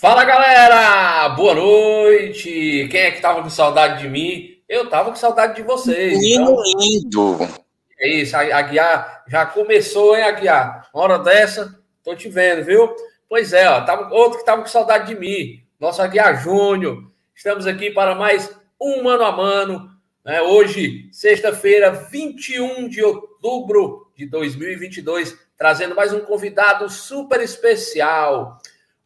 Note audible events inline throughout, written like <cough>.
Fala galera, boa noite. Quem é que tava com saudade de mim? Eu tava com saudade de vocês. Lindo, então... lindo. É isso, a Guiar já começou, hein, Aguiar? Uma hora dessa, tô te vendo, viu? Pois é, ó, tava, outro que tava com saudade de mim, nosso Aguiar Júnior. Estamos aqui para mais um mano a mano. Né? Hoje, sexta-feira, 21 de outubro de 2022, trazendo mais um convidado super especial.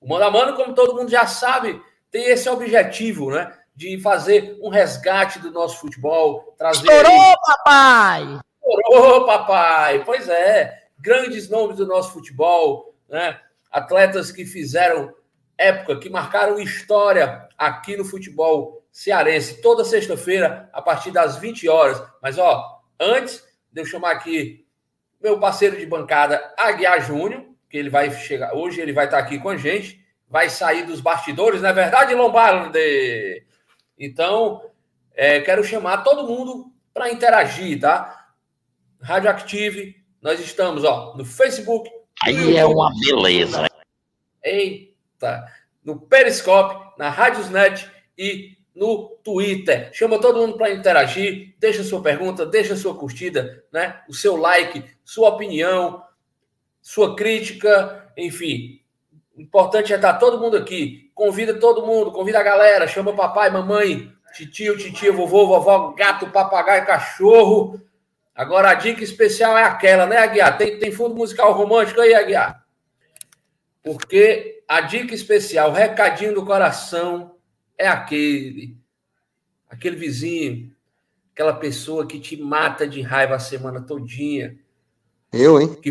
O Mano a Mano, como todo mundo já sabe, tem esse objetivo, né? De fazer um resgate do nosso futebol, trazer. Estourou, papai! Estourou, papai! Pois é, grandes nomes do nosso futebol, né? Atletas que fizeram época, que marcaram história aqui no futebol cearense, toda sexta-feira, a partir das 20 horas. Mas, ó, antes de eu chamar aqui meu parceiro de bancada, Aguiar Júnior, que ele vai chegar. Hoje ele vai estar aqui com a gente, vai sair dos bastidores, não é verdade, Lombardi? Então, é, quero chamar todo mundo para interagir, tá? Radioactive, nós estamos ó, no Facebook. Aí é uma beleza. Eita! No Periscope, na Radiosnet e no Twitter. Chama todo mundo para interagir, deixa sua pergunta, deixa sua curtida, né? O seu like, sua opinião, sua crítica, enfim. O importante é estar todo mundo aqui. Convida todo mundo, convida a galera, chama papai, mamãe, titio, titia, vovô, vovó, gato, papagaio, cachorro. Agora a dica especial é aquela, né, Aguiar? Tem, tem fundo musical romântico aí, Aguiar? Porque a dica especial, o recadinho do coração é aquele. Aquele vizinho, aquela pessoa que te mata de raiva a semana todinha. Eu, hein? Que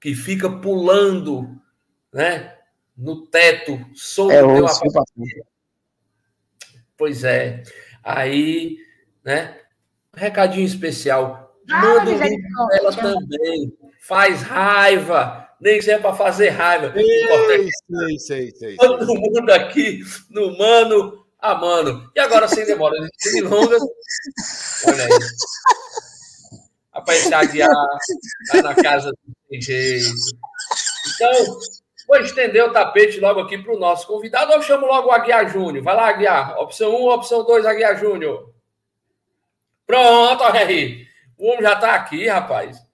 que fica pulando né, no teto sobre é, o apartamento. Pois é. Aí, né? Recadinho especial. Manda um vídeo ela também. Faz raiva. Nem sempre é para fazer raiva. Sei, sei, sei, sei, Todo mundo aqui no mano a mano. E agora, sem demora, sem longas. <laughs> Olha aí. Rapaz, esse Aguiar tá na casa do jeito. Então, vou estender o tapete logo aqui para o nosso convidado. Eu chamo logo o Aguiar Júnior. Vai lá, Aguiar. Opção 1, opção 2, Aguiar Júnior. Pronto, olha aí. O homem já está aqui, rapaz.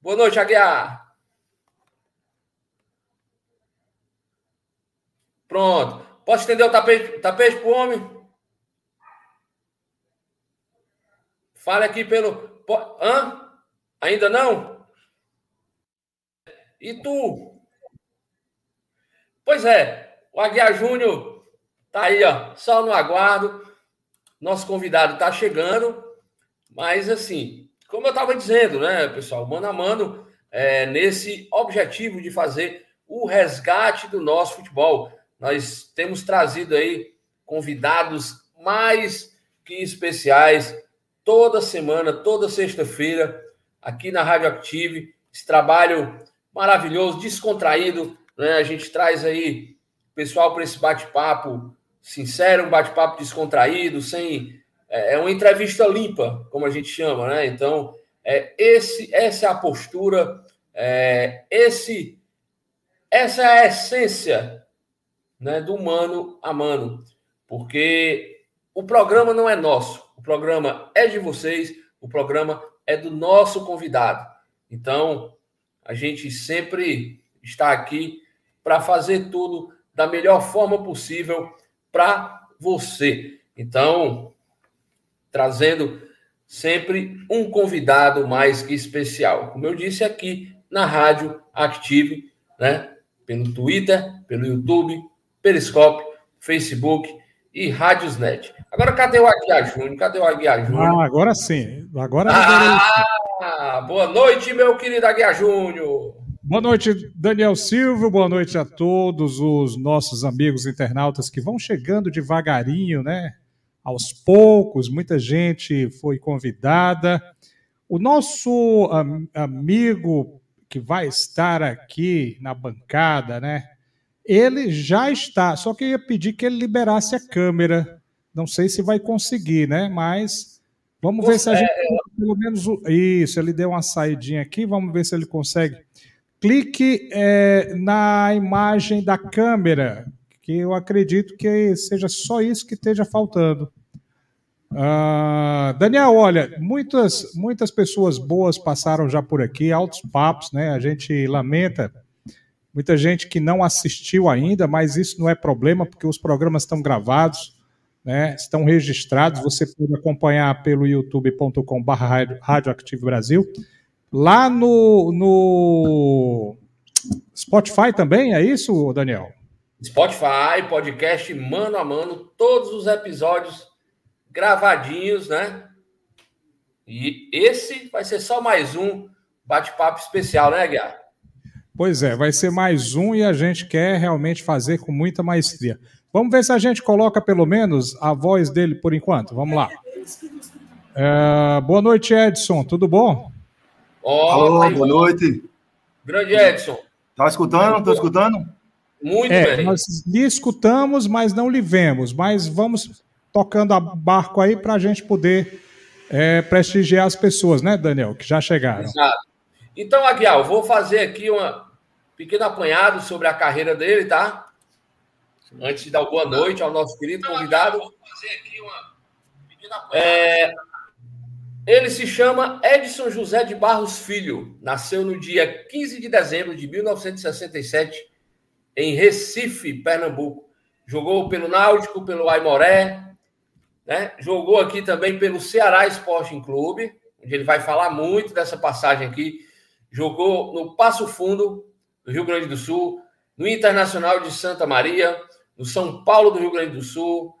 Boa noite, Aguiar. Pronto. Posso estender o tapete, tapete para o homem? Fale aqui pelo. Hã? Ainda não? E tu? Pois é, o Aguiar Júnior tá aí, ó, só no aguardo. Nosso convidado tá chegando, mas assim, como eu estava dizendo, né, pessoal, mano a mano, é, nesse objetivo de fazer o resgate do nosso futebol. Nós temos trazido aí convidados mais que especiais toda semana, toda sexta-feira, aqui na Rádio Active. Esse trabalho maravilhoso, descontraído. Né? A gente traz aí pessoal para esse bate-papo sincero, um bate-papo descontraído, sem. É, é uma entrevista limpa, como a gente chama, né? Então, é, esse, essa é a postura, é, esse, essa é a essência né, do mano a mano, porque o programa não é nosso, o programa é de vocês, o programa é do nosso convidado. Então, a gente sempre está aqui para fazer tudo da melhor forma possível para você. Então, trazendo sempre um convidado mais que especial. Como eu disse aqui na Rádio Active, né? Pelo Twitter, pelo YouTube, Periscope, Facebook e Rádiosnet. Agora, cadê o Aguiar Júnior? Cadê o Aguiar Júnior? Ah, agora sim. Agora ah, boa noite, meu querido Aguiar Júnior. Boa noite, Daniel Silva. Boa noite a todos os nossos amigos internautas que vão chegando devagarinho, né? Aos poucos, muita gente foi convidada. O nosso amigo que vai estar aqui na bancada, né? Ele já está, só que eu ia pedir que ele liberasse a câmera. Não sei se vai conseguir, né? Mas vamos ver se a gente pelo menos isso. Ele deu uma saidinha aqui. Vamos ver se ele consegue clique é, na imagem da câmera, que eu acredito que seja só isso que esteja faltando. Uh, Daniel, olha, muitas, muitas pessoas boas passaram já por aqui, altos papos, né? A gente lamenta muita gente que não assistiu ainda, mas isso não é problema, porque os programas estão gravados, né? Estão registrados. Você pode acompanhar pelo youtube.com.br Brasil. Lá no, no Spotify também, é isso, Daniel? Spotify, podcast mano a mano, todos os episódios gravadinhos, né? E esse vai ser só mais um bate-papo especial, né, Guiar? Pois é, vai ser mais um e a gente quer realmente fazer com muita maestria. Vamos ver se a gente coloca pelo menos a voz dele por enquanto. Vamos lá. É, boa noite, Edson. Tudo bom? Tá boa noite. Grande Edson. Tá escutando? Tô escutando? Muito é, bem. Nós lhe escutamos, mas não lhe vemos. Mas vamos tocando a barco aí para a gente poder é, prestigiar as pessoas, né, Daniel, que já chegaram. Exato. Então, Aguiar, eu vou fazer aqui um pequeno apanhado sobre a carreira dele, tá? Antes de dar boa noite ao nosso querido então, convidado. Vou fazer aqui uma pequena apanhado. É, ele se chama Edson José de Barros Filho. Nasceu no dia 15 de dezembro de 1967 em Recife, Pernambuco. Jogou pelo Náutico, pelo Aimoré, né? Jogou aqui também pelo Ceará Sporting Clube, onde ele vai falar muito dessa passagem aqui. Jogou no Passo Fundo, do Rio Grande do Sul, no Internacional de Santa Maria, no São Paulo do Rio Grande do Sul,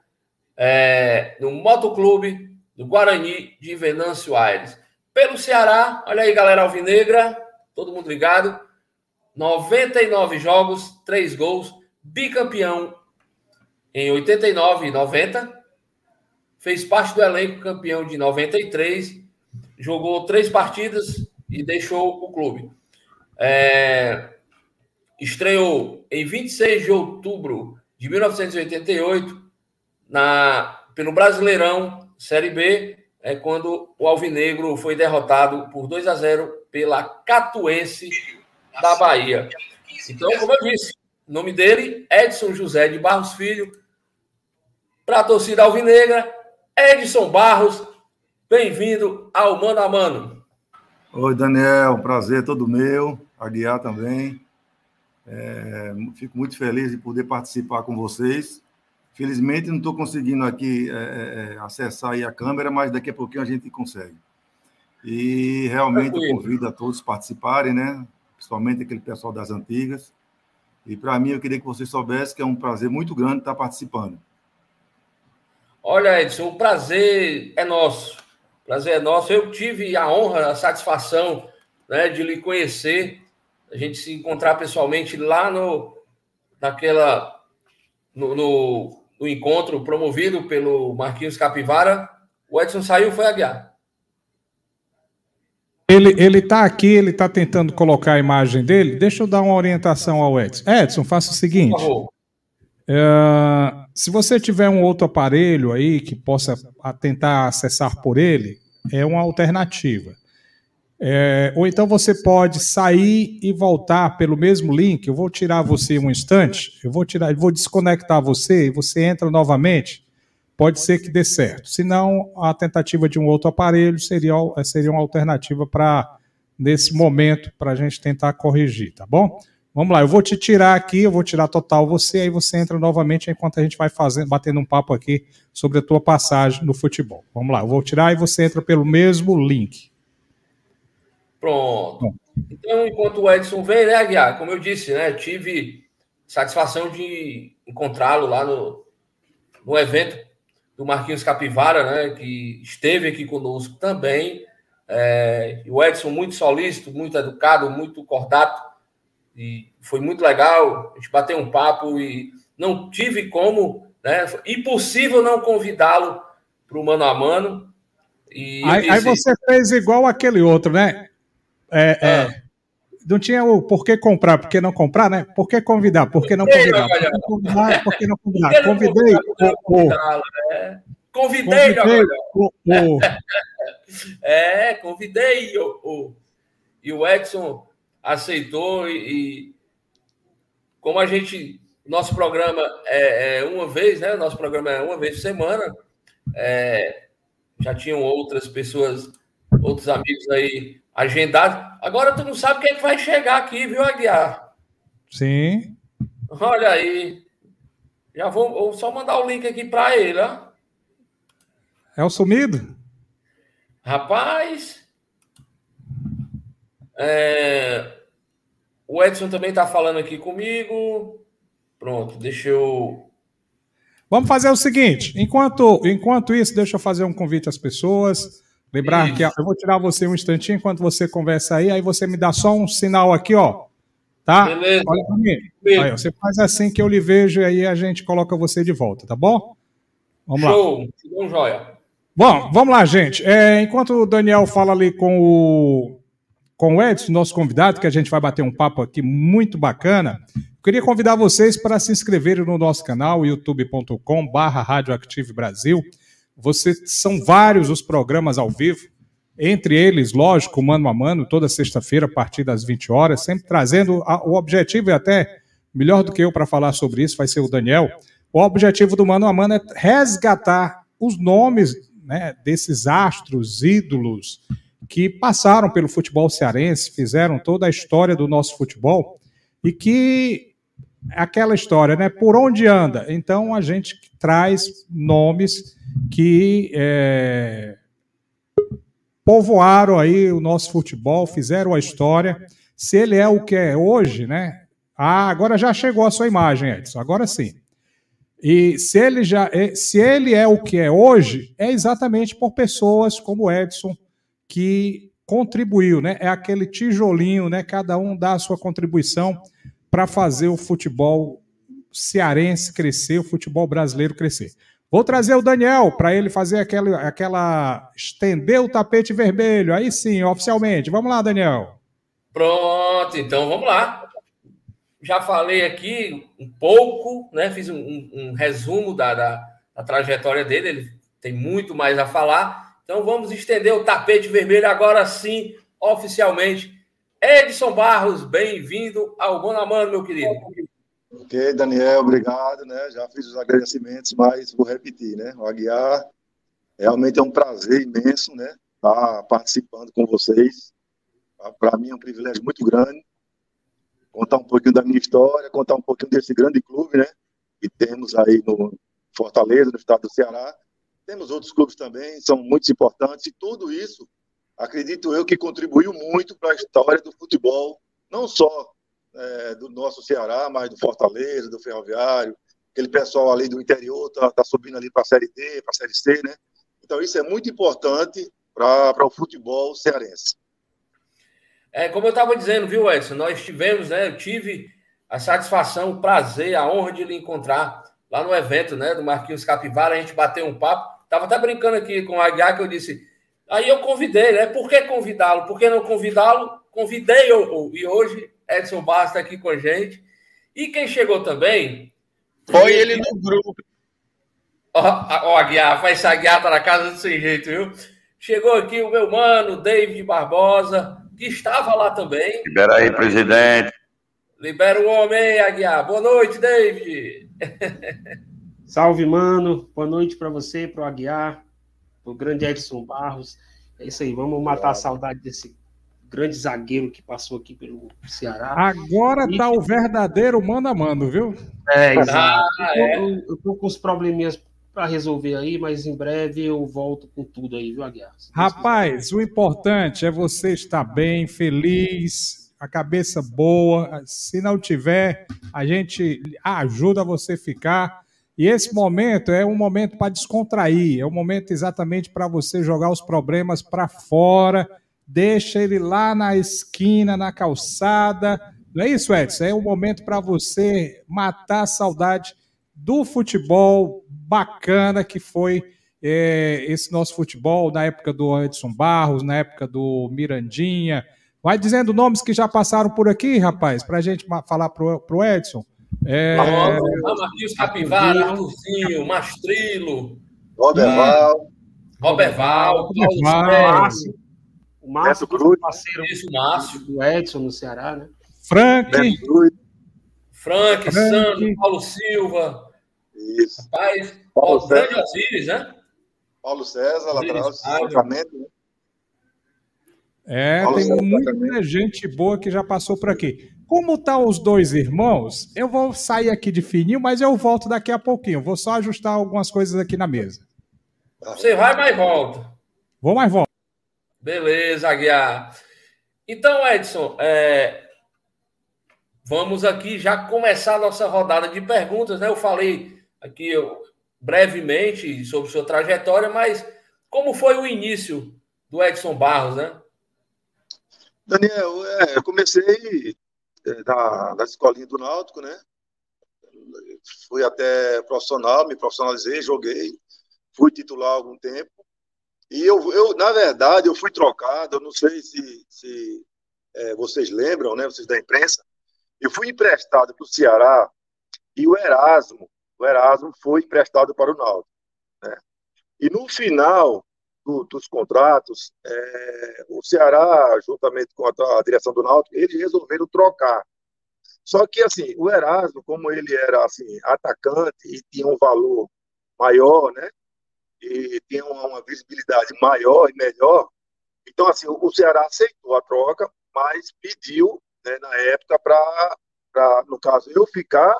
é, no Motoclube do Guarani de Venâncio Aires. Pelo Ceará, olha aí, galera alvinegra, todo mundo ligado. 99 jogos, 3 gols, bicampeão em 89 e 90, fez parte do elenco campeão de 93, jogou três partidas e deixou o clube. É, estreou em 26 de outubro de 1988 na, pelo Brasileirão Série B, é quando o Alvinegro foi derrotado por 2 a 0 pela Catuense da Bahia. Então, como eu disse, o nome dele, Edson José de Barros Filho, para a torcida alvinegra, Edson Barros, bem-vindo ao Mano a Mano. Oi, Daniel, prazer todo meu, Aguiar também. É, fico muito feliz de poder participar com vocês. Felizmente não estou conseguindo aqui é, é, é acessar a câmera, mas daqui a pouquinho a gente consegue. E realmente eu convido a todos participarem, né? Principalmente aquele pessoal das antigas. E para mim eu queria que vocês soubessem que é um prazer muito grande estar participando. Olha, Edson, o prazer é nosso. Prazer é nosso. Eu tive a honra, a satisfação né, de lhe conhecer, a gente se encontrar pessoalmente lá no, naquela, no, no, no encontro promovido pelo Marquinhos Capivara. O Edson saiu, foi a guiar. Ele, ele tá aqui, ele está tentando colocar a imagem dele. Deixa eu dar uma orientação ao Edson. Edson, faça o seguinte. Por favor. É, se você tiver um outro aparelho aí que possa tentar acessar por ele, é uma alternativa. É, ou então você pode sair e voltar pelo mesmo link. Eu vou tirar você um instante, eu vou tirar, eu vou desconectar você e você entra novamente. Pode ser que dê certo. Se não, a tentativa de um outro aparelho seria, seria uma alternativa para nesse momento para a gente tentar corrigir, tá bom? Vamos lá, eu vou te tirar aqui, eu vou tirar total você, aí você entra novamente enquanto a gente vai fazendo, batendo um papo aqui sobre a tua passagem no futebol. Vamos lá, eu vou tirar e você entra pelo mesmo link. Pronto. Bom. Então, enquanto o Edson vem, né, Aguiar? Como eu disse, né? Tive satisfação de encontrá-lo lá no, no evento do Marquinhos Capivara, né? Que esteve aqui conosco também. É, o Edson muito solícito, muito educado, muito cordato e foi muito legal. A gente bateu um papo e não tive como, né? Impossível não convidá-lo para o mano a mano. E aí, disse... aí, você fez igual aquele outro, né? É, é. é, não tinha o por que comprar, por que não comprar, né? Por que convidar, por que não convidar? Por que convidar, por que não convidar? Convidei. Né? Convidei, convidei o... <laughs> É, convidei o, o. E o Edson aceitou e, e como a gente. Nosso programa é, é, uma vez, né? Nosso programa é uma vez por semana. É, já tinham outras pessoas, outros amigos aí agendados. Agora tu não sabe quem é que vai chegar aqui, viu, Aguiar? Sim. Olha aí. Já vou, vou só mandar o link aqui para ele, ó. É o sumido? Rapaz. É, o Edson também está falando aqui comigo. Pronto, deixa eu. Vamos fazer o seguinte: enquanto, enquanto isso, deixa eu fazer um convite às pessoas. Lembrar isso. que eu vou tirar você um instantinho enquanto você conversa aí, aí você me dá só um sinal aqui, ó. Tá? Beleza. Olha pra mim. Aí, você faz assim que eu lhe vejo e aí a gente coloca você de volta, tá bom? Vamos Show. lá. Show, joia. Bom, vamos lá, gente. É, enquanto o Daniel fala ali com o, com o Edson, nosso convidado, que a gente vai bater um papo aqui muito bacana, queria convidar vocês para se inscreverem no nosso canal, youtube.com/barra Radioactive Brasil. Você, são vários os programas ao vivo, entre eles, lógico, mano a mano, toda sexta-feira, a partir das 20 horas, sempre trazendo a, o objetivo, e até melhor do que eu para falar sobre isso, vai ser o Daniel. O objetivo do mano a mano é resgatar os nomes né, desses astros, ídolos, que passaram pelo futebol cearense, fizeram toda a história do nosso futebol e que aquela história, né? Por onde anda? Então a gente traz nomes que é, povoaram aí o nosso futebol, fizeram a história. Se ele é o que é hoje, né? Ah, agora já chegou a sua imagem, Edson. Agora sim. E se ele já é, se ele é o que é hoje, é exatamente por pessoas como Edson que contribuiu, né? É aquele tijolinho, né? Cada um dá a sua contribuição para fazer o futebol cearense crescer, o futebol brasileiro crescer. Vou trazer o Daniel para ele fazer aquela, aquela. estender o tapete vermelho. Aí sim, oficialmente. Vamos lá, Daniel. Pronto, então vamos lá. Já falei aqui um pouco, né? Fiz um, um, um resumo da, da, da, trajetória dele. Ele tem muito mais a falar. Então vamos estender o tapete vermelho agora sim, oficialmente. Edson Barros, bem-vindo ao Mano a Mano, meu querido. Ok, Daniel, obrigado, né? Já fiz os agradecimentos, mas vou repetir, né? O Aguiar realmente é um prazer imenso, né? Estar participando com vocês. Para mim é um privilégio muito grande contar um pouquinho da minha história, contar um pouquinho desse grande clube, né? Que temos aí no Fortaleza, no estado do Ceará. Temos outros clubes também, são muito importantes, e tudo isso, acredito eu, que contribuiu muito para a história do futebol, não só é, do nosso Ceará, mas do Fortaleza, do Ferroviário, aquele pessoal ali do interior está tá subindo ali para a Série D, para a Série C, né? Então isso é muito importante para o futebol cearense. É, como eu estava dizendo, viu, Edson? Nós tivemos, né? Eu tive a satisfação, o prazer, a honra de lhe encontrar lá no evento, né? Do Marquinhos Capivara, a gente bateu um papo. Tava até brincando aqui com o Aguiar, que eu disse. Aí eu convidei, né? Por que convidá-lo? Por que não convidá-lo? Convidei eu, e hoje Edson Barros está aqui com a gente. E quem chegou também. Foi ele no grupo. Ó, ó, Aguiar, vai ser Aguiar tá na casa do sem jeito, viu? Chegou aqui o meu mano, David Barbosa que estava lá também. Libera aí, presidente. Libera o homem, Aguiar. Boa noite, David. <laughs> Salve, mano. Boa noite para você, para o Aguiar, para o grande Edson Barros. É isso aí, vamos matar a saudade desse grande zagueiro que passou aqui pelo Ceará. Agora e... tá o verdadeiro mano a mano, viu? É, exato. Ah, é. Eu, eu, tô com os probleminhas para resolver aí, mas em breve eu volto com tudo aí, viu, Aguiar? Rapaz, o importante é você estar bem, feliz, a cabeça boa. Se não tiver, a gente ajuda você a ficar. E esse momento é um momento para descontrair, é um momento exatamente para você jogar os problemas para fora, deixa ele lá na esquina, na calçada. Não é isso, Edson? É um momento para você matar a saudade do futebol bacana que foi é, esse nosso futebol na época do Edson Barros, na época do Mirandinha. Vai dizendo nomes que já passaram por aqui, rapaz, para a gente falar pro, pro Edson. É... Marquinhos Capivara, Arthurzinho, Mastrilo, Roberval, Roberval, Roberval O Márcio, Cruz. parceiro Isso, Márcio. do Edson no Ceará, né? Frank. Frank, Frank. Sandro, Paulo Silva. Isso. Rapaz, Paulo César. Osiris, né? Paulo César, lateral. Sacramento. né? É, Paulo tem muita também. gente boa que já passou por aqui. Como tá os dois irmãos, eu vou sair aqui de fininho, mas eu volto daqui a pouquinho. Vou só ajustar algumas coisas aqui na mesa. Você vai, mas volta. Vou mais volto. Beleza, Aguiar. Então, Edson, é, vamos aqui já começar a nossa rodada de perguntas, né? Eu falei aqui eu, brevemente sobre sua trajetória, mas como foi o início do Edson Barros, né? Daniel, é, eu comecei é, na, na escolinha do Náutico, né? Fui até profissional, me profissionalizei, joguei, fui titular há algum tempo. E eu, eu na verdade, eu fui trocado, eu não sei se, se é, vocês lembram, né? Vocês da imprensa. Eu fui emprestado para o Ceará e o Erasmo, o Erasmo foi emprestado para o Náutico, né? E no final do- dos contratos, é, o Ceará, juntamente com a, a direção do Náutico, eles resolveram trocar. Só que, assim, o Erasmo, como ele era, assim, atacante e tinha um valor maior, né? E tinha uma, uma visibilidade maior e melhor, então, assim, o, o Ceará aceitou a troca, mas pediu, né, na época, para, no caso, eu ficar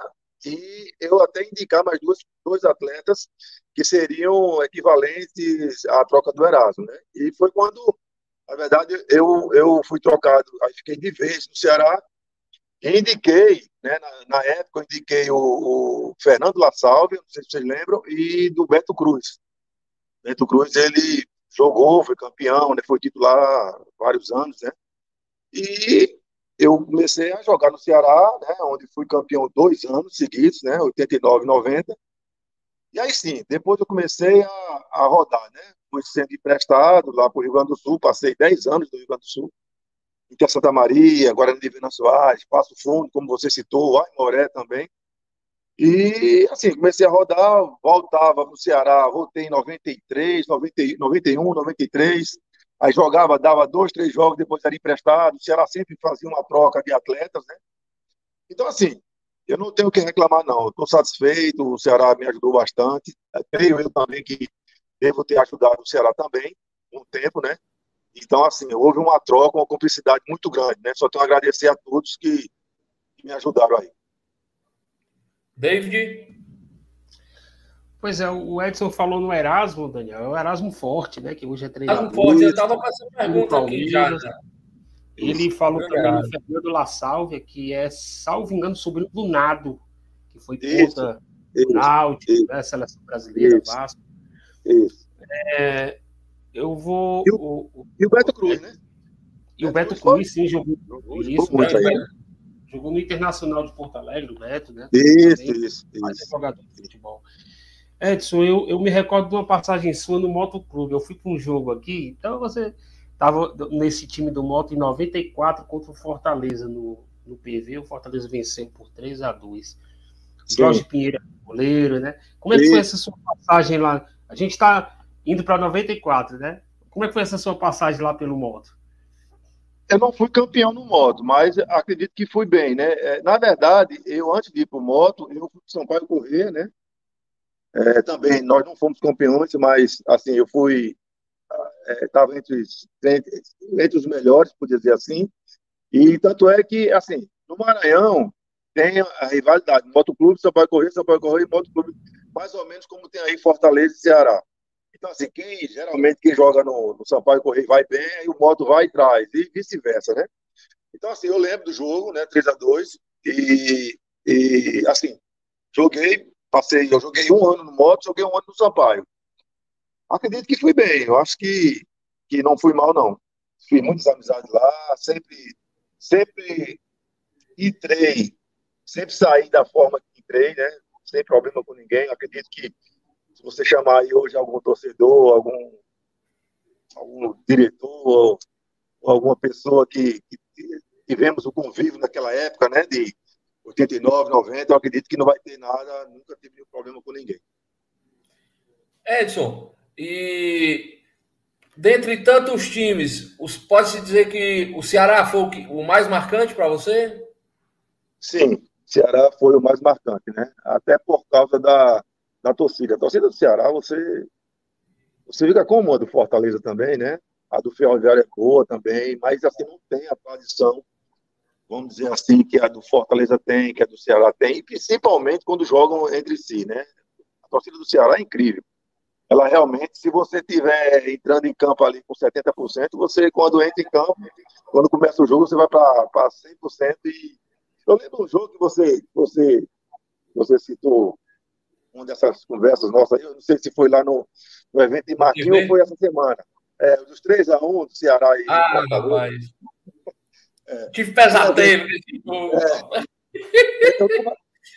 e eu até indicar mais duas, dois atletas que seriam equivalentes à troca do Erasmo, né? E foi quando, na verdade, eu, eu fui trocado, aí fiquei de vez no Ceará, indiquei, né, na, na época, eu indiquei o, o Fernando La Salve, não sei se vocês lembram, e do Beto Cruz. Beto Cruz, ele jogou, foi campeão, né, foi titular vários anos, né? E eu comecei a jogar no Ceará, né, onde fui campeão dois anos seguidos, né, 89 90. E aí sim, depois eu comecei a, a rodar, né? Fui sendo emprestado lá para o Rio Grande do Sul, passei 10 anos no Rio Grande do Sul, Inter Santa Maria, Guarani de Vina Soares, Passo Fundo, como você citou, Aimoré também. E assim, comecei a rodar, voltava para o Ceará, voltei em 93, 90, 91, 93. Aí jogava, dava dois, três jogos, depois era emprestado. O Ceará sempre fazia uma troca de atletas, né? Então, assim, eu não tenho o que reclamar, não. Estou satisfeito, o Ceará me ajudou bastante. Creio eu também que devo ter ajudado o Ceará também, um tempo, né? Então, assim, houve uma troca, uma cumplicidade muito grande, né? Só tenho a agradecer a todos que, que me ajudaram aí. David? Pois é, o Edson falou no Erasmo, Daniel, é o Erasmo Forte, né? Que hoje é treinador. Tá forte, eu estava com essa pergunta aqui já. Ele falou Verdade. também no Fernando La Salve, que é, salvo engano, sobrinho do Nado, que foi Isso. Isso, do Náutico, isso. né? Seleção brasileira, Isso. Vasco. isso. É, eu vou. E o- o- o- E o Beto Cruz, né? e o Beto Beto Cruz Cruz, sim, jogou. Isso, jogou muito né? aí. Jogou no Internacional de Porto Alegre, o Beto, né? Isso, Também. isso, Mas é isso. jogador de futebol. Edson, eu, eu me recordo de uma passagem sua no Motoclube. Eu fui para um jogo aqui, então você estava nesse time do Moto em 94 contra o Fortaleza no, no PV. O Fortaleza venceu por 3 a 2 Sim. Jorge Pinheiro, goleiro, né? Como é que foi essa sua passagem lá? A gente está indo para 94, né? Como é que foi essa sua passagem lá pelo Moto? Eu não fui campeão no moto, mas acredito que fui bem, né? É, Na verdade, eu antes de ir para o moto, eu fui para São Paulo correr, né? É, também nós não fomos campeões, mas assim eu fui estava entre, os- entre entre os melhores, por dizer assim. E tanto é que assim no Maranhão tem a rivalidade motoclube, correr, São Paulo correr e motoclube, mais ou menos como tem aí Fortaleza e Ceará. Então, assim, quem geralmente quem joga no, no Sampaio Correio vai bem, aí o moto vai e traz, e vice-versa, né? Então, assim, eu lembro do jogo, né? 3 a 2 e, e assim, joguei, passei, eu joguei um ano no moto, joguei um ano no Sampaio. Acredito que fui bem, eu acho que, que não fui mal, não. Fiz muitas amizades lá, sempre, sempre entrei, sempre saí da forma que entrei, né? Sem problema com ninguém. Acredito que se você chamar aí hoje algum torcedor, algum, algum diretor, ou, ou alguma pessoa que, que tivemos o convívio naquela época, né, de 89, 90, eu acredito que não vai ter nada, nunca tive nenhum problema com ninguém. Edson, e dentre tantos times, pode-se dizer que o Ceará foi o mais marcante para você? Sim, Ceará foi o mais marcante, né? Até por causa da, da torcida. A torcida do Ceará, você, você fica com a do Fortaleza também, né? A do Ferroviário é boa também, mas assim não tem a tradição, vamos dizer assim, que a do Fortaleza tem, que a do Ceará tem, e principalmente quando jogam entre si, né? A torcida do Ceará é incrível. Ela realmente, se você tiver entrando em campo ali com 70%, você, quando entra em campo, quando começa o jogo, você vai para 100% e eu lembro um jogo que você, você, você citou uma dessas conversas nossas, eu não sei se foi lá no, no evento de Marquinhos ou foi essa semana. É, dos 3 a 1 do Ceará e Ah, rapaz. É. Tive pesadelo nesse jogo. É.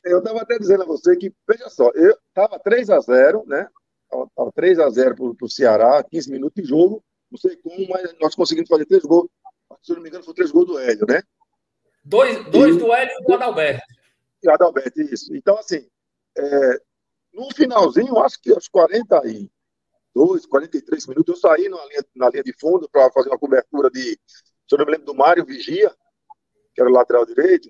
Eu estava até dizendo a você que, veja só, eu estava 3 a 0 né? Estava 3 a 0 para o Ceará, 15 minutos de jogo, não sei como, mas nós conseguimos fazer três gols. Se eu não me engano, foi três gols do Hélio, né? Dois, dois e, do Hélio e do Adalberto. E Adalberto, isso. Então, assim, é, no finalzinho, acho que aos 42, 43 minutos, eu saí na linha, na linha de fundo para fazer uma cobertura de. Se eu não me lembro do Mário Vigia, que era lateral direito,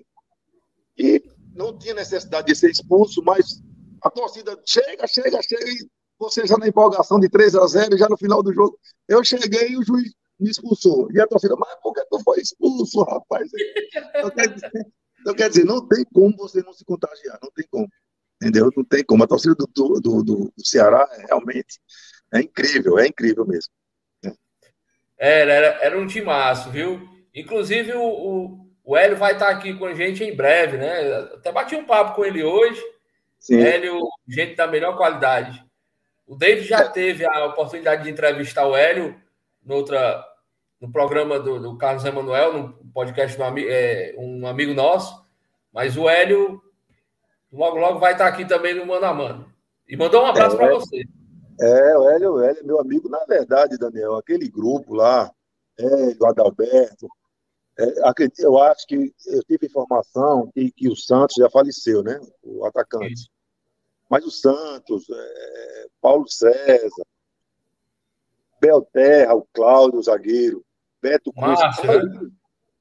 e não tinha necessidade de ser expulso, mas a torcida chega, chega, chega, e você já na empolgação de 3 a 0 já no final do jogo. Eu cheguei e o juiz me expulsou. E a torcida, mas por que tu foi expulso, rapaz? <laughs> Então quer, dizer, então, quer dizer, não tem como você não se contagiar, não tem como. Entendeu? Não tem como. A torcida do, do, do, do Ceará é, realmente é incrível, é incrível mesmo. Era, era, era um timaço, viu? Inclusive, o, o, o Hélio vai estar aqui com a gente em breve, né? Até bati um papo com ele hoje. Sim. Hélio, gente da melhor qualidade. O David já teve a oportunidade de entrevistar o Hélio noutra, no programa do, do Carlos Emanuel, no podcast do é, um amigo nosso, mas o Hélio logo, logo vai estar aqui também no Mano a Mano. E mandou um abraço é, para você. É, o Hélio, o Hélio é meu amigo. Na verdade, Daniel, aquele grupo lá, é, do Adalberto, é, eu acho que eu tive informação que, que o Santos já faleceu, né? O atacante. Isso. Mas o Santos, é, Paulo César, Belterra, o Cláudio, o zagueiro, Beto Cruz, Márcio, né?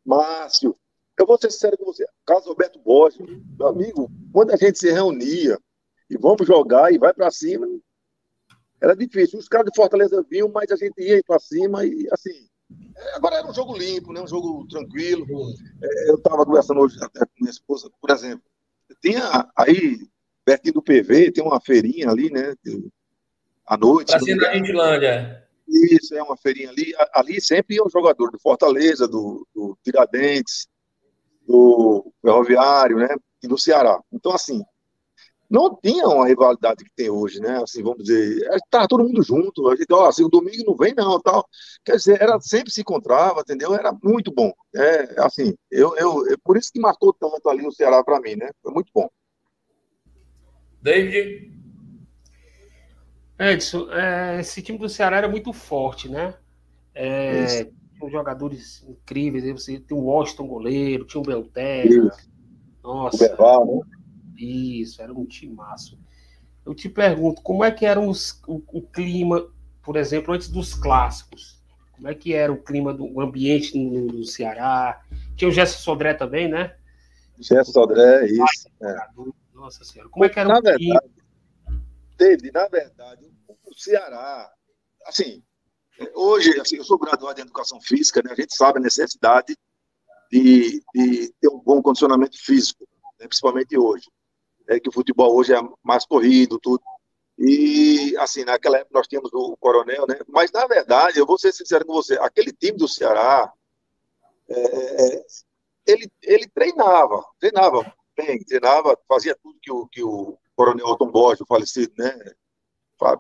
Márcio. Eu vou ser sério com você. Carlos Alberto Borges, meu amigo, quando a gente se reunia e vamos jogar e vai para cima, era difícil. Os caras de Fortaleza vinham, mas a gente ia para cima e assim. É, agora era um jogo limpo, né? um jogo tranquilo. É, eu estava conversando hoje até com minha esposa, por exemplo. Tinha aí, pertinho do PV, tem uma feirinha ali, né? À noite. Pra cima da Gentilândia. Isso, é uma feirinha ali. Ali sempre ia um jogador do Fortaleza, do, do Tiradentes, do Ferroviário, né? E do Ceará. Então, assim, não tinha uma rivalidade que tem hoje, né? Assim, vamos dizer, tá todo mundo junto. A gente, ó, assim, o domingo não vem, não, tal. Quer dizer, era, sempre se encontrava, entendeu? Era muito bom. É, assim, eu, eu, é por isso que marcou tanto ali o Ceará para mim, né? Foi muito bom. David? Edson, é, esse time do Ceará era muito forte, né? É, tinha jogadores incríveis. Você tem o Washington goleiro, tinha o Belterra. Nossa. O Berval, né? Isso, era um timaço. Eu te pergunto, como é que era os, o, o, clima, por exemplo, antes dos clássicos? Como é que era o clima do ambiente no, no Ceará? Tinha o Gerson Sodré também, né? Gerson Sodré, isso. É. Nossa Senhora, como é que era Na o clima? Verdade, David, na verdade, o Ceará, assim, hoje, assim, eu sou graduado em Educação Física, né, a gente sabe a necessidade de, de ter um bom condicionamento físico, né, principalmente hoje, é que o futebol hoje é mais corrido, tudo, e, assim, naquela época nós tínhamos o Coronel, né, mas, na verdade, eu vou ser sincero com você, aquele time do Ceará, é, é, ele, ele treinava, treinava bem, treinava, fazia tudo que o, que o Coronel Otton Borges, o falecido, né?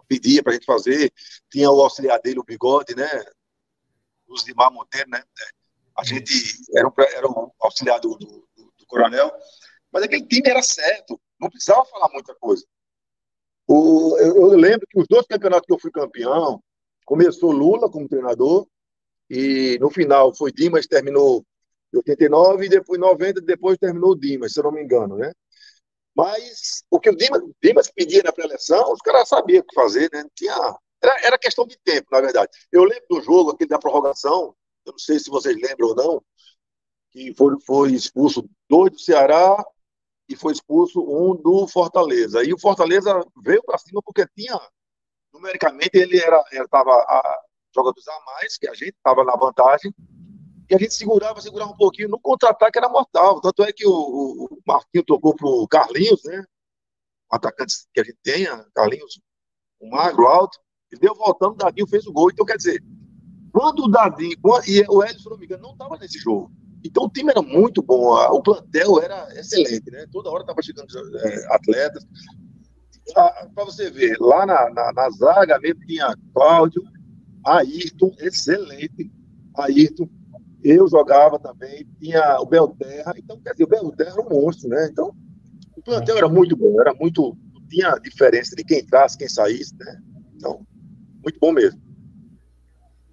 Pedia para a gente fazer. Tinha o auxiliar dele, o Bigode, né? Os de Monteiro, né? A gente era, um, era um auxiliar do, do, do, Coronel. Mas aquele time era certo, não precisava falar muita coisa. O, eu, eu lembro que os dois campeonatos que eu fui campeão, começou Lula como treinador, e no final foi Dimas, terminou em 89, e depois 90, depois terminou o Dimas, se eu não me engano, né? Mas o que o Dimas, Dimas pedia na pré-eleição, os caras sabiam o que fazer, né? Tinha, Era, era questão de tempo, na verdade. Eu lembro do jogo, aquele da prorrogação, eu não sei se vocês lembram ou não, que foi, foi expulso dois do Ceará e foi expulso um do Fortaleza. E o Fortaleza veio para cima porque tinha, numericamente, ele era estava a jogadores a mais, que a gente estava na vantagem, e a gente segurava, segurava um pouquinho. No contra-ataque era mortal. Tanto é que o, o Marquinhos tocou para o Carlinhos, né? Atacante que a gente tenha, Carlinhos, um magro, alto. Ele deu voltando, o Dadinho fez o gol. Então, quer dizer, quando o Dadinho, e o Edson, se não me engano, não estava nesse jogo. Então o time era muito bom, o plantel era excelente, né? Toda hora estava chegando é, atletas. Para você ver, lá na, na, na, zaga mesmo tinha Cláudio, Ayrton, excelente. Ayrton, eu jogava também, tinha o Belterra. Então, quer dizer, o Belterra era um monstro, né? Então, o plantel era muito bom, era muito. Tinha diferença de quem entrasse, quem saísse, né? Então, muito bom mesmo.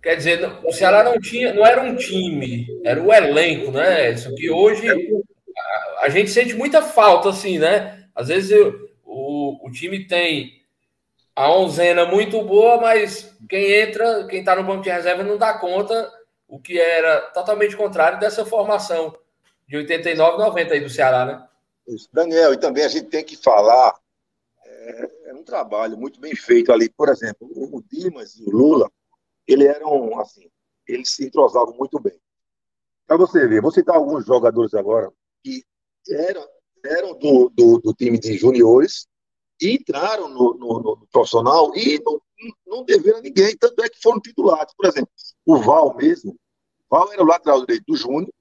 Quer dizer, o Ceará não tinha, não era um time, era o elenco, né? Isso que hoje a, a, gente sente muita falta, assim, né? Às vezes eu, o, o time tem a onzena muito boa, mas quem entra, quem está no banco de reserva não dá conta, o que era totalmente contrário dessa formação de 89, 90 aí do Ceará, né? Isso. Daniel, e também a gente tem que falar, é, é um trabalho muito bem feito ali, por exemplo, o Dimas e o Lula, ele era um, assim, eles se entrosavam muito bem. Para você ver, vou citar alguns jogadores agora que eram, eram do, do, do time de juniores e entraram no, no, no profissional e não, não deveram a ninguém, tanto é que foram titulares. Por exemplo, o Val mesmo, Val era o lateral direito do Júnior,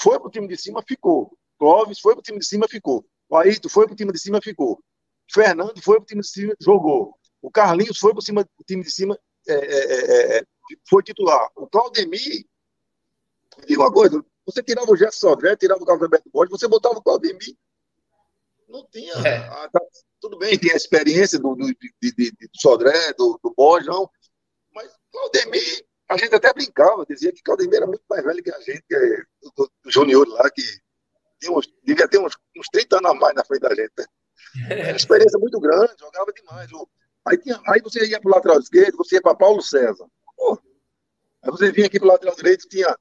foi para o time de cima, ficou. Clóvis foi para o time de cima, ficou. O Ayrton foi para o time de cima, ficou. Fernando foi para o time de cima, jogou. O Carlinhos foi para o time de cima, é é, é, é, foi titular. O Claudemir, diga uma coisa, você tirava o Gerson Sodré, tirava o Carlos Alberto Borges, você botava o Claudemir. Não tinha. É. A, tudo bem, tem a experiência do, do, de, de, do Sodré, do, do Borges, não, mas Claudemir, a gente até brincava, dizia que Claudemir era muito mais velho que a gente, que é, do, do Júnior lá, que uns, devia ter uns, uns 30 anos a mais na frente da gente. Né? <laughs> Era uma experiência muito grande, jogava demais. O, Aí, tinha, aí você ia para o lateral esquerdo, você ia para Paulo César. Pô. Aí você vinha aqui para o lateral direito, tinha,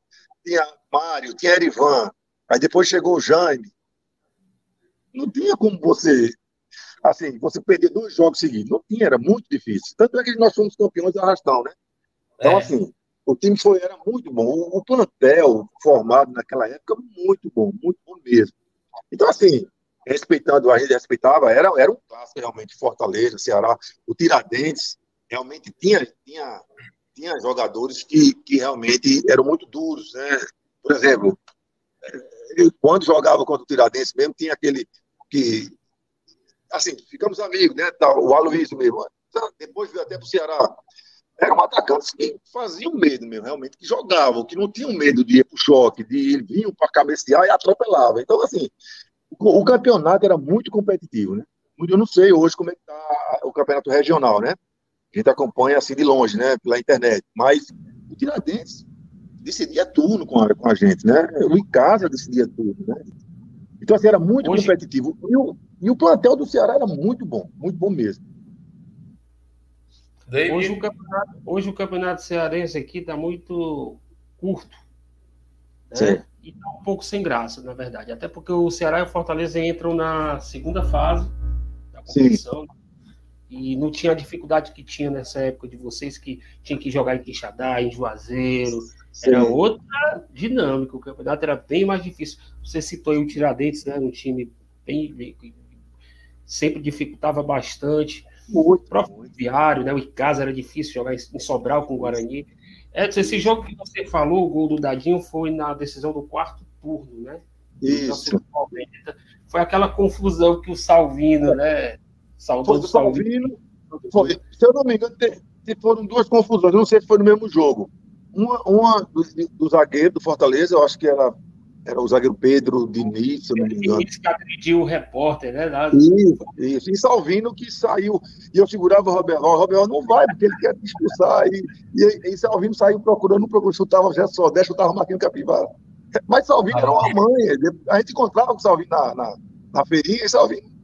tinha Mário, tinha Erivan. Aí depois chegou o Jaime. Não tinha como você, assim, você perder dois jogos seguidos. Não tinha, era muito difícil. Tanto é que nós fomos campeões de arrastão, né? Então, é. assim, o time foi, era muito bom. O, o plantel formado naquela época, muito bom, muito bom mesmo. Então, assim, respeitando, a gente respeitava, era, era um clássico realmente, Fortaleza, Ceará, o Tiradentes, realmente tinha, tinha, tinha jogadores que, que realmente eram muito duros, né? Por exemplo, eu, quando jogava contra o Tiradentes mesmo, tinha aquele que, assim, ficamos amigos, né? O Aloysio mesmo, depois veio até para o Ceará, eram atacantes que faziam medo mesmo, realmente, que jogavam, que não tinham medo de ir para o choque, de ir, para cabecear e atropelavam. Então, assim, o, campeonato era muito competitivo, né? Eu não sei hoje como é que está o campeonato regional, né? A gente acompanha assim de longe, né? Pela internet. Mas o Tiradentes decidia tudo com a, com a gente, né? O Icasa decidia tudo, né? Então, assim, era muito hoje... competitivo. E o, e o plantel do Ceará era muito bom, muito bom mesmo. Hoje o, campeonato, hoje o campeonato cearense aqui está muito curto. Né? E tá um pouco sem graça, na verdade. Até porque o Ceará e o Fortaleza entram na segunda fase da competição. Sim. E não tinha a dificuldade que tinha nessa época de vocês, que tinha que jogar em Quixadá, em Juazeiro. Sim. Era outra dinâmica. O campeonato era bem mais difícil. Você citou aí o Tiradentes, né? Um time bem, sempre dificultava bastante. Muito, o próprio Viário, né? O Icasa era difícil jogar em Sobral com o Guarani. Edson, esse jogo que você falou, o gol do Dadinho, foi na decisão do quarto turno, né? Isso. Foi aquela confusão que o Salvino, né? Salvador foi Salvino. Foi. Se eu não me engano, foram duas confusões. Eu não sei se foi no mesmo jogo. Uma, uma do, do zagueiro do Fortaleza, eu acho que era era o zagueiro Pedro Diniz, se eu não me engano. Diniz que agrediu o repórter, né? Isso, isso. E Salvino que saiu, e eu segurava o Roberto, o Roberto não vai, porque ele quer te expulsar. E, e, e Salvino saiu procurando, não procurou, chutava o Gerson Sodé, chutava o Marquinhos Capivara. Mas Salvino era uma mãe, a gente encontrava com o Salvino na, na, na feirinha, e Salvino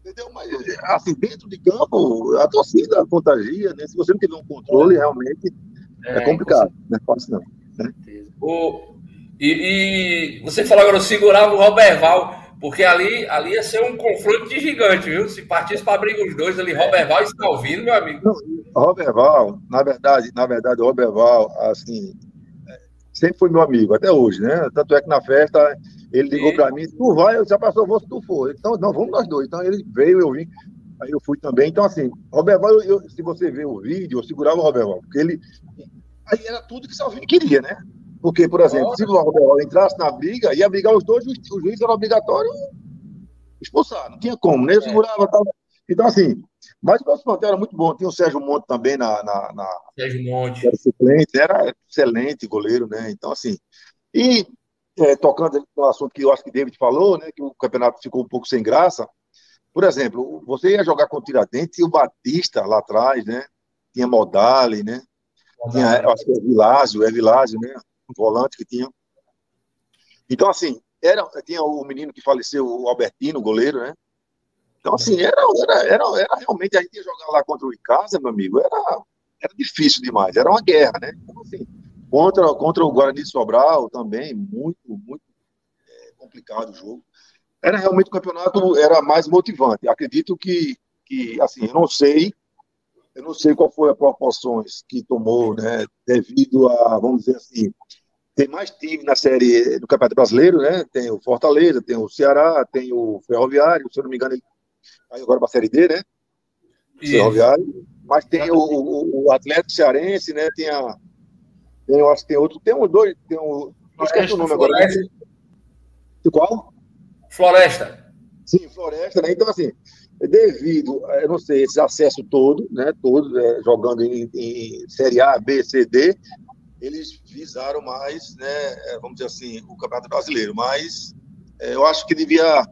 Entendeu? Mas, assim, dentro de campo, a torcida contagia, né? Se você não tiver um controle, realmente é, é complicado. Não é fácil, não. Né? O, e, e, você falou agora, segurava o Roberval, porque ali, ali ia ser um confronto de gigante, viu? Se partisse para abrir os dois ali, Roberval está ouvindo, meu amigo? Roberval, na verdade, na verdade, o Roberval, assim, sempre foi meu amigo, até hoje, né? Tanto é que na festa ele ligou para mim, tu vai, eu já passou, vou se tu for. Então, não, vamos nós dois. Então ele veio, eu vim, aí eu fui também. Então, assim, Roberval, eu, eu, se você ver o vídeo, eu segurava o Roberval, porque ele. Aí era tudo que Salvini queria, né? Porque, por exemplo, se o Roberval entrasse na briga, ia brigar os dois, o juiz era obrigatório expulsar, não tinha como, né? Eu segurava tal. Então, assim, mas o nosso plantel era muito bom. Tinha o Sérgio Monte também na. na, na Sérgio Monte. Era suplente, era excelente goleiro, né? Então, assim. E é, tocando no assunto que eu acho que David falou, né? Que o campeonato ficou um pouco sem graça. Por exemplo, você ia jogar com o Tiradentes e o Batista lá atrás, né? Tinha Modali, né? Tinha, acho que é Vilásio, é Vilásio, né? Um volante que tinha. Então, assim, era, tinha o menino que faleceu, o Albertino, o goleiro, né? Então, assim, era, era, era, era realmente, a gente ia jogar lá contra o Icasa, meu amigo, era, era difícil demais, era uma guerra, né? Então, assim, contra, contra o Guarani de Sobral também, muito, muito é, complicado o jogo. Era realmente o campeonato, era mais motivante. Acredito que, que, assim, eu não sei, eu não sei qual foi as proporções que tomou, né, devido a, vamos dizer assim, tem mais time na série do Campeonato Brasileiro, né? Tem o Fortaleza, tem o Ceará, tem o Ferroviário, se eu não me engano, ele aí agora para a Série D, né? Ferroviário. Mas tem o, o, o, Atlético Cearense, né? Tem a. Tem, eu acho que tem outro. Tem um dois. Tem um. Não esquece o nome agora. Né? Qual? Floresta. Sim, Floresta, né? Então, assim, devido, eu não sei, esse acesso todo, né? Todo, é, jogando em, em, Série A, B, C, D, eles visaram mais, né? É, vamos dizer assim, o Campeonato Brasileiro. Mas é, eu acho que devia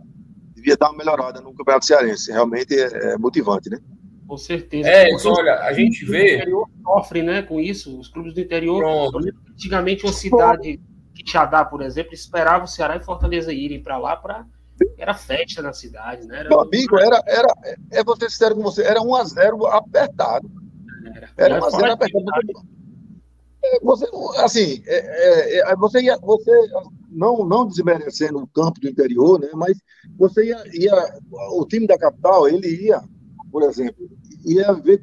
devia dar uma melhorada no Campeonato Cearense. Realmente é, é motivante, né? Com certeza. É, então, olha, a gente vê. O sofre, né, com isso. Os clubes do interior. Antigamente, uma cidade, Quixadá, por exemplo, esperava o Ceará e Fortaleza irem para lá para. Era festa na cidade, né? Era... Meu amigo, era, era, é você sincero com você, era 1x0 apertado. Era, era 1x0 apertado. Você, assim, é, é, é, você, ia, você não, não desmerecendo o campo do interior, né, mas você ia, ia, o time da capital, ele ia, por exemplo, ia ver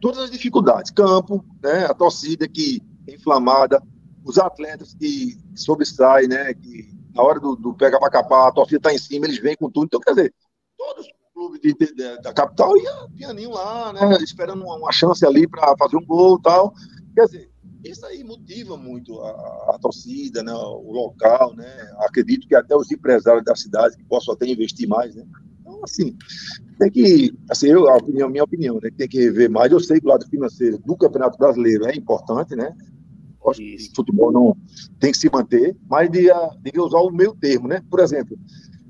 todas as dificuldades, campo, né, a torcida que é inflamada, os atletas que sobressaem, né, que na hora do, do pega para capar, a torcida está em cima, eles vêm com tudo, então quer dizer, todos os clubes de, de, da capital iam pianinho lá, né, esperando uma, uma chance ali para fazer um gol tal, Quer dizer, isso aí motiva muito a, a, torcida, né, o local, né? Acredito que até os empresários da cidade que possam até investir mais, né? Então, assim, tem que, assim, eu, a opinião, minha opinião, né, tem que rever mais. Eu sei que o lado financeiro do Campeonato Brasileiro é importante, né? Acho que o futebol não tem que se manter, mas devia, devia usar o meio termo, né? Por exemplo,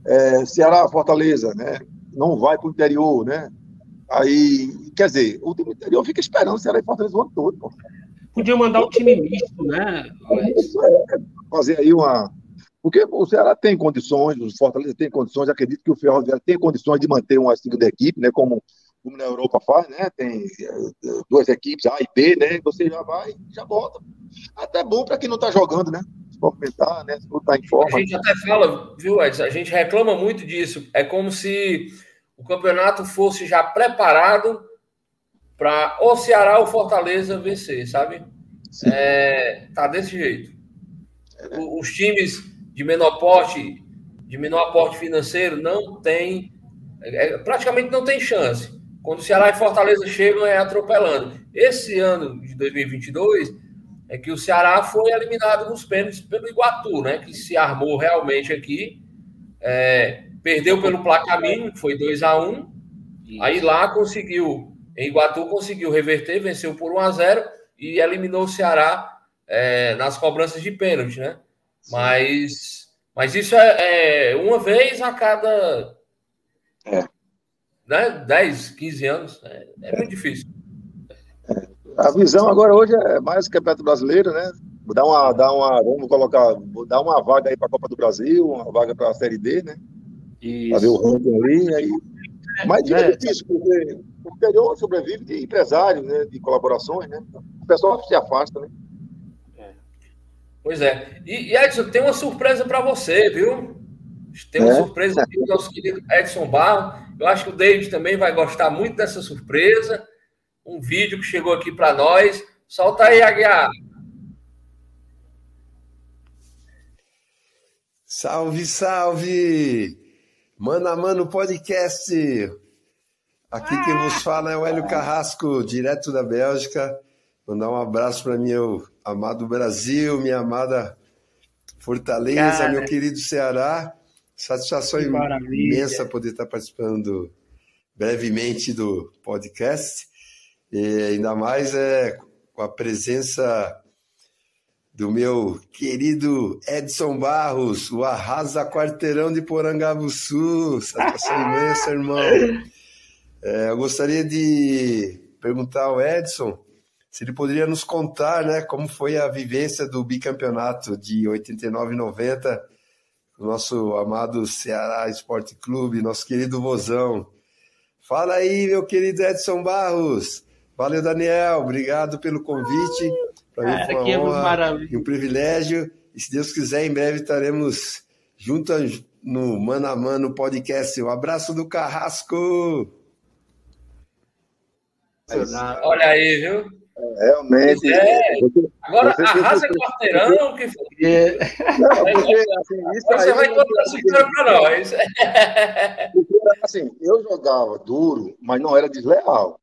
é, Ceará, Fortaleza, né? Não vai para o interior, né? Aí, quer dizer, o time interior fica esperando Ceará e Fortaleza o ano todo, pô. Podia mandar o time misto, né? É, fazer aí uma. Porque o Ceará tem condições, o Fortaleza tem condições, acredito que o Ferroviário tem condições de manter uma segunda equipe, né? Como, como na Europa faz, né? Tem eh, duas equipes, A e B, né? Você já vai já volta. Até bom para quem não está jogando, né? Se movimentar, né? Se não está em forma. A gente até fala, viu, Edson? A gente reclama muito disso. É como se o campeonato fosse já preparado para o Ceará ou Fortaleza vencer, sabe? É, tá desse jeito. O, os times de menor porte, de menor porte financeiro, não tem, é, praticamente não tem chance. Quando o Ceará e Fortaleza chegam, é atropelando. Esse ano de 2022 é que o Ceará foi eliminado nos pênaltis pelo Iguatu, né? Que se armou realmente aqui. É, perdeu pelo placar mínimo, que foi 2 a 1 Aí lá conseguiu Iguatu conseguiu reverter, venceu por 1 a 0 e eliminou o Ceará é, nas cobranças de pênalti, né? Mas, mas isso é, é, uma vez a cada é. né, 10, 15 anos. É, é muito difícil. A visão agora hoje é mais o Campeonato Brasileiro, né? Dar uma, dar uma, vamos colocar, dar uma vaga aí para a Copa do Brasil, uma vaga para a Série D, né? Isso. Fazer o ranking ali, aí Mas é, é difícil, porque interior sobrevive de empresários, né, de colaborações, né? O pessoal se afasta, né? É. Pois é. E, e Edson, tem uma surpresa para você, viu? Tem uma é? surpresa aqui do nosso querido Edson Barro. Eu acho que o David também vai gostar muito dessa surpresa. Um vídeo que chegou aqui para nós. Solta aí, Aguiar. Salve, salve! Mano a Mano Podcast. Aqui quem vos fala é o Hélio Carrasco, direto da Bélgica. Mandar um abraço para meu amado Brasil, minha amada Fortaleza, Cara. meu querido Ceará. Satisfação imensa poder estar participando brevemente do podcast. E ainda mais é com a presença do meu querido Edson Barros, o Arrasa Quarteirão de Porangabuçu. Satisfação imensa, irmão. <laughs> É, eu gostaria de perguntar ao Edson se ele poderia nos contar né, como foi a vivência do bicampeonato de 89 e 90, o nosso amado Ceará Esporte Clube, nosso querido Vozão. Fala aí, meu querido Edson Barros. Valeu, Daniel. Obrigado pelo convite. Para mim foi uma honra e um privilégio. E se Deus quiser, em breve estaremos juntos no Mano a Mano podcast. Um abraço do Carrasco! Olha aí, viu? Realmente. É. Agora, você arrasa quarteirão, que foi. É. Não, porque, assim, isso você vai contar essa história para nós. <laughs> Assim, eu jogava duro, mas não era desleal.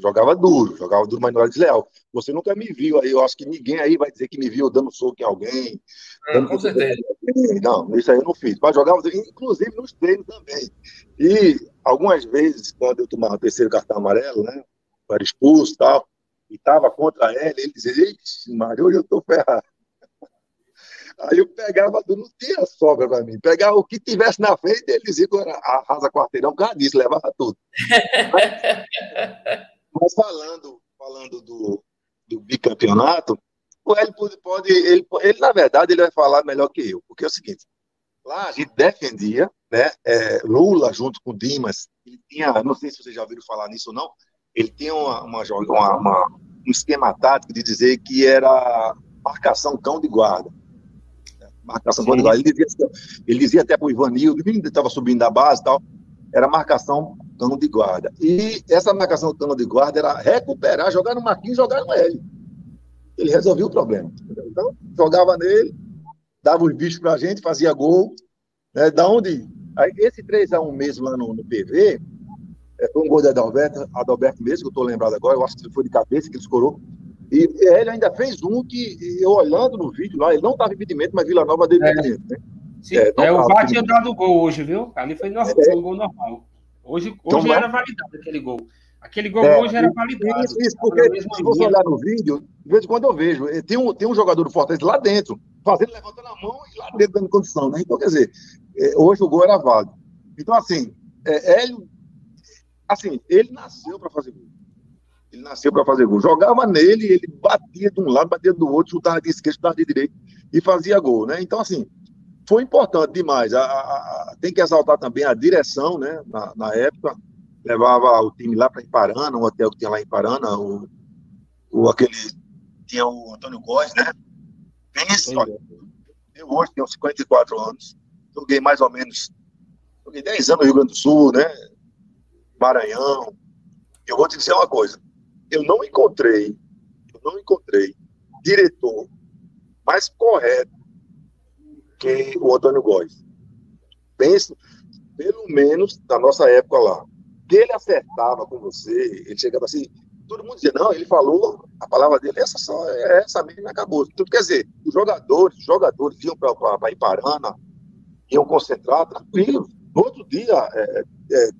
Jogava duro, jogava duro, mas não era desleal. Você nunca me viu aí, eu acho que ninguém aí vai dizer que me viu dando soco em alguém. Ah, com certeza. Não, isso aí eu não fiz. Mas jogava, inclusive nos treinos também. E algumas vezes, quando eu tomava o terceiro cartão amarelo, né? Era expulso e tal, e estava contra ele, ele dizia, Ixi, Mário, hoje eu estou ferrado. <laughs> Aí eu pegava, não tinha sobra para mim. Pegava o que tivesse na frente, ele dizia que era arrasa quarteirão, causa disso, levava tudo. <laughs> Mas falando, falando do, do bicampeonato, o Hélio pode, pode ele, ele, na verdade, ele vai falar melhor que eu, porque é o seguinte, lá a gente defendia, né, é, Lula junto com Dimas, ele tinha, não sei se vocês já ouviram falar nisso ou não, ele tinha uma, uma, uma, um esquema tático de dizer que era marcação cão de guarda. Marcação cão de guarda. Ele dizia, ele dizia até para o Ivanildo, ele estava subindo da base e tal, era marcação cano de guarda. E essa marcação cano de guarda era recuperar, jogar no Marquinhos, jogar no Hélio. Ele resolveu o problema. Então, jogava nele, dava os bichos pra gente, fazia gol. Né? Da onde. Aí, esse 3x1 mesmo lá no, no PV, é, foi um gol de Adalberto, Adalberto mesmo, que eu estou lembrado agora, eu acho que foi de cabeça que ele escorou. E ele ainda fez um que, eu olhando no vídeo lá, ele não estava impedimento, mas Vila Nova deu impedimento, né? Sim, é, é o VAR tinha dado gol hoje, viu? Ali foi, normal, é. foi um gol normal. Hoje, então, hoje era validado aquele gol. Aquele gol é, hoje era validado. Isso, isso porque se você olhar no vídeo, de vez em quando eu vejo, eh, tem um, tem um jogador do Fortaleza lá dentro, fazendo, levantando a mão e lá dentro dando condição, né? Então, quer dizer, eh, hoje o gol era válido. Então, assim, é, Hélio, assim, ele nasceu para fazer gol. Ele nasceu para fazer gol. Jogava nele, ele batia de um lado, batia do outro, chutava de esquerda, chutava de direita e fazia gol, né? Então, assim, foi importante demais. A, a, tem que exaltar também a direção, né? Na, na época, levava o time lá para Iparana, um hotel que tinha lá em Iparana, o, o aquele tinha o Antônio Góes, né? Pensa, olha, eu hoje tenho 54 anos, joguei mais ou menos, joguei 10 anos no Rio Grande do Sul, né? Maranhão. Eu vou te dizer uma coisa, eu não encontrei, eu não encontrei diretor mais correto que o Antônio Góes. Pense, pelo menos na nossa época lá. Que ele acertava com você, ele chegava assim, todo mundo dizia, não, ele falou, a palavra dele essa só, é essa mesmo acabou. Então, quer dizer, os jogadores, os jogadores iam para Iparana, iam concentrar tranquilo. No outro dia, é, é,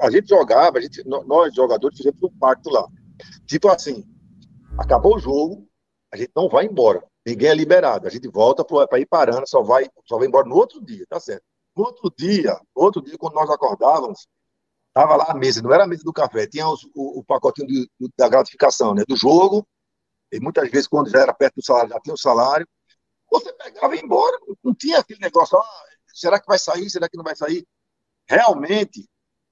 a gente jogava, a gente, nós jogadores fizemos um pacto lá. Tipo assim, acabou o jogo, a gente não vai embora. Ninguém é liberado. A gente volta para ir parando, só vai, só vai embora no outro dia, tá certo? No outro dia, no outro dia, quando nós acordávamos, tava lá a mesa, não era a mesa do café, tinha os, o, o, pacotinho de, da gratificação, né? Do jogo, e muitas vezes, quando já era perto do salário, já tinha o salário. Você pegava e ia embora, não tinha aquele negócio, ah, será que vai sair, será que não vai sair? Realmente,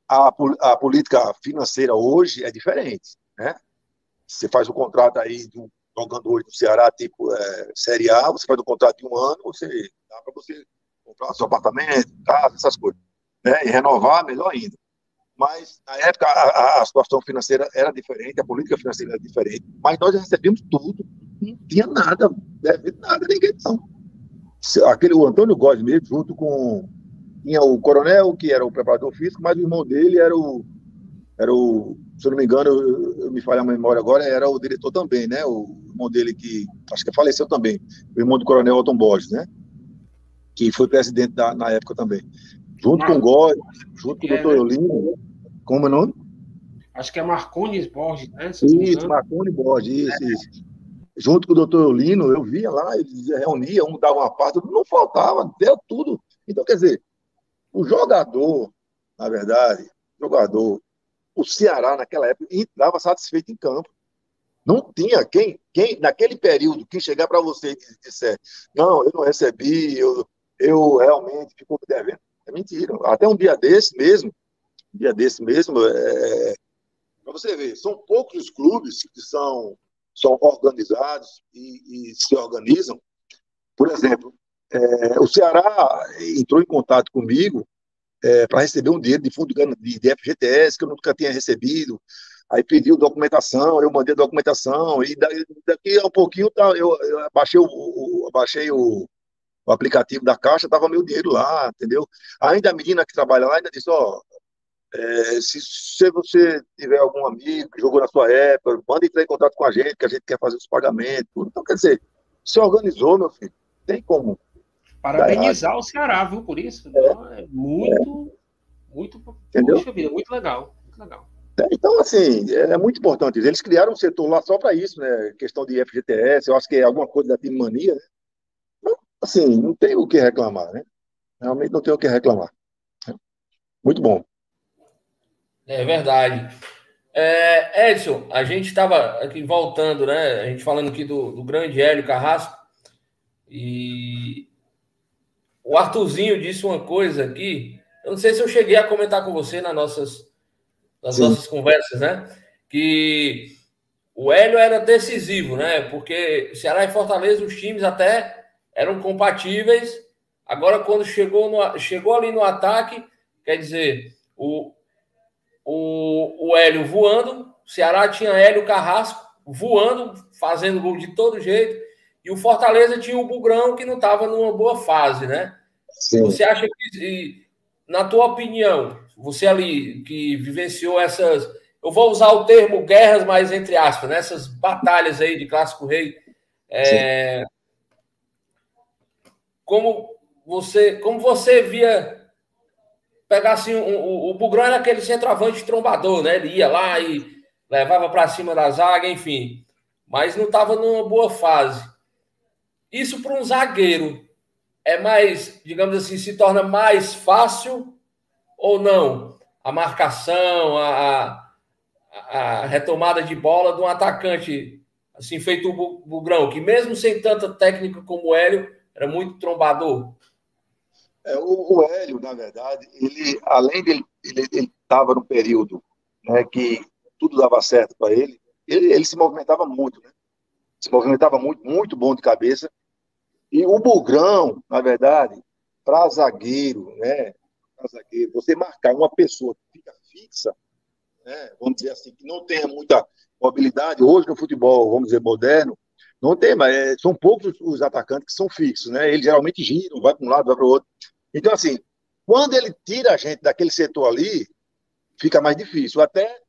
a, a política financeira hoje é diferente, né? Você faz um contrato aí de um jogador do Ceará, tipo é, Série A, você faz um contrato de um ano, você dá para você comprar seu apartamento, casa, essas coisas. Né? E renovar, melhor ainda. Mas, na época, a, a, situação financeira era diferente, a política financeira era diferente, mas nós recebíamos tudo, não tinha nada, deve nada, ninguém não. Aquele, o Antônio Góes mesmo, junto com. Tinha o coronel, que era o preparador físico, mas o irmão dele era o. Era o se eu não me engano, eu, eu me falha a memória agora, era o diretor também, né? O irmão dele que. Acho que faleceu também. O irmão do coronel Alton Borges, né? Que foi presidente da, na época também. Junto com o Góes, junto com o doutor Eulino. Como é o nome? Acho que é Marcones Borges, né? Isso, Marconi Borges, isso, é. isso. Junto com o doutor Eulino, eu via lá, eles reuniam, um dava uma parte, não faltava, deu tudo. Então, quer dizer, o jogador, na verdade, jogador, o Ceará, naquela época, entrava satisfeito em campo. Não tinha quem, quem naquele período, quem chegar para você e disser, não, eu não recebi, eu, eu realmente fico devendo. É mentira. Até um dia desse mesmo, um dia desse mesmo, é, para você ver, são poucos os clubes que são, são organizados e, e se organizam. Por exemplo, é, o Ceará entrou em contato comigo é, para receber um dinheiro de fundo de, de FGTS que eu nunca tinha recebido. Aí pediu documentação, eu mandei documentação, e daqui a um pouquinho tá, eu, eu baixei, o, o, baixei o, o aplicativo da Caixa, tava meu dinheiro lá, entendeu? Ainda a menina que trabalha lá ainda disse, ó, é, se, se, você tiver algum amigo que jogou na sua época, manda entrar em contato com a gente, que a gente quer fazer os pagamentos. Então, quer dizer, se organizou, meu filho, tem como. Parabenizar o Ceará, viu, por isso. É, é muito, é. muito, Entendeu? Poxa vida, muito legal, muito legal. É, então, assim, é muito importante. Eles criaram um setor lá só para isso, né? Questão de FGTS, eu acho que é alguma coisa da Time Mania, né? assim, não tem o que reclamar, né? Realmente não tem o que reclamar. Muito bom. É verdade. É, Edson, a gente estava aqui voltando, né? A gente falando aqui do, do grande Hélio Carrasco. E o Arthurzinho disse uma coisa aqui. Eu não sei se eu cheguei a comentar com você nas nossas, nas nossas conversas, né? Que o Hélio era decisivo, né? Porque Ceará e Fortaleza, os times até eram compatíveis. Agora, quando chegou, no, chegou ali no ataque, quer dizer, o, o, o Hélio voando, o Ceará tinha Hélio Carrasco voando, fazendo gol de todo jeito, e o Fortaleza tinha o Bugrão, que não estava numa boa fase, né? Sim. Você acha que, na tua opinião, você ali que vivenciou essas. Eu vou usar o termo guerras, mas entre aspas, né? essas batalhas aí de Clássico Rei. É, como você, como você via pegar assim, o, o, Bugrão era aquele centroavante trombador, né? Ele ia lá e levava para cima da zaga, enfim, mas não estava numa boa fase. Isso para um zagueiro é mais, digamos assim, se torna mais fácil ou não? A marcação, a, a retomada de bola de um atacante assim feito o Bugrão, que mesmo sem tanta técnica como o Hélio, era muito trombador. É, o, o Hélio, na verdade, ele, além de ele estava no período né, que tudo dava certo para ele, ele, ele se movimentava muito, né? Se movimentava muito, muito bom de cabeça. E o Bugrão, na verdade, para zagueiro, né? Para zagueiro, você marcar uma pessoa que fica fixa, né? Vamos dizer assim, que não tenha muita mobilidade, hoje no futebol, vamos dizer, moderno, não tem, mas é, são poucos os atacantes que são fixos, né? Eles geralmente giram, vai para um lado, vai para o outro. Então, assim, quando ele tira a gente daquele setor ali, fica mais difícil, até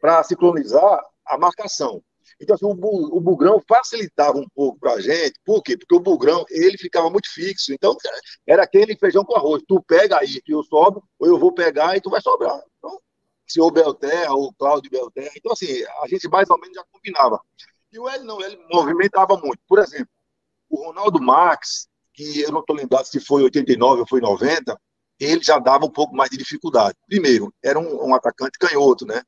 para sincronizar a marcação. Então, assim, o, o Bugrão facilitava um pouco para a gente, por quê? Porque o Bugrão, ele ficava muito fixo, então era aquele feijão com arroz, tu pega aí que eu sobe, ou eu vou pegar e tu vai sobrar. Então, se o Belterra, o Cláudio Belterra, então assim, a gente mais ou menos já combinava. E o Hélio não, ele movimentava muito. Por exemplo, o Ronaldo Max, que eu não estou lembrado se foi 89 ou foi 90, ele já dava um pouco mais de dificuldade. Primeiro, era um, um atacante canhoto, né?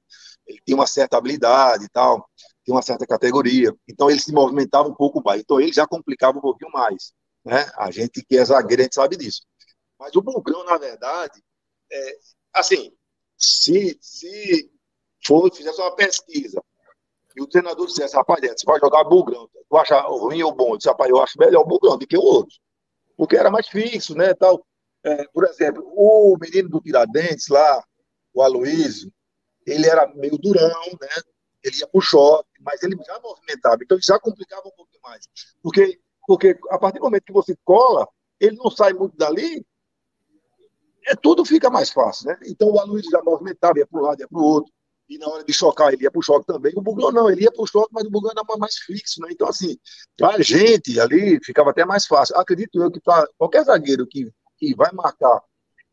Ele tinha uma certa habilidade e tal, tinha uma certa categoria. Então ele se movimentava um pouco mais. Então ele já complicava um pouquinho mais. Né? A gente que é zagueiro, a gente sabe disso. Mas o Bugrão, na verdade, é, assim, se, se for, fizesse uma pesquisa e o treinador dissesse, rapaz, você vai jogar bugrão, tu acha ruim ou bom? Eu disse, rapaz, eu acho melhor o bugrão do que o outro. Porque era mais fixo, né, tal. É, por exemplo, o menino do Tiradentes lá, o Aloysio, ele era meio durão, né? Ele ia pro choque, mas ele já movimentava, então já complicava um pouquinho mais. Porque, porque a partir do momento que você cola, ele não sai muito dali, é, tudo fica mais fácil, né? Então o Aloysio já movimentava, ia para um lado, ia para o outro. E na hora de chocar, ele ia para o choque também. O Bugão não, ele ia para o choque, mas o Bugão era mais fixo, né? Então, assim, para a gente ali ficava até mais fácil. Acredito eu que para qualquer zagueiro que, que vai marcar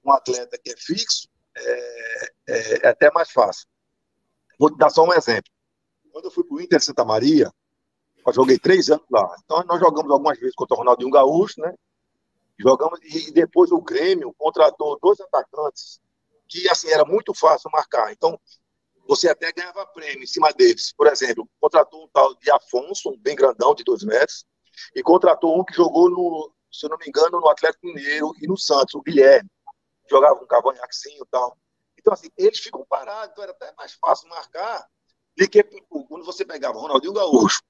um atleta que é fixo, é, é, é até mais fácil. Vou te dar só um exemplo. Quando eu fui para o Inter Santa Maria, eu joguei três anos lá. Então, nós jogamos algumas vezes contra o Ronaldinho Gaúcho, né? Jogamos, e depois o Grêmio contratou dois atacantes que, assim, era muito fácil marcar. Então, você até ganhava prêmio em cima deles. Por exemplo, contratou um tal de Afonso, um bem grandão, de dois metros, e contratou um que jogou, no, se eu não me engano, no Atlético Mineiro e no Santos, o Guilherme. Jogava um cavanhaquezinho e tal. Então, assim, eles ficam parados, então era até mais fácil marcar do que quando você pegava Ronaldinho Gaúcho.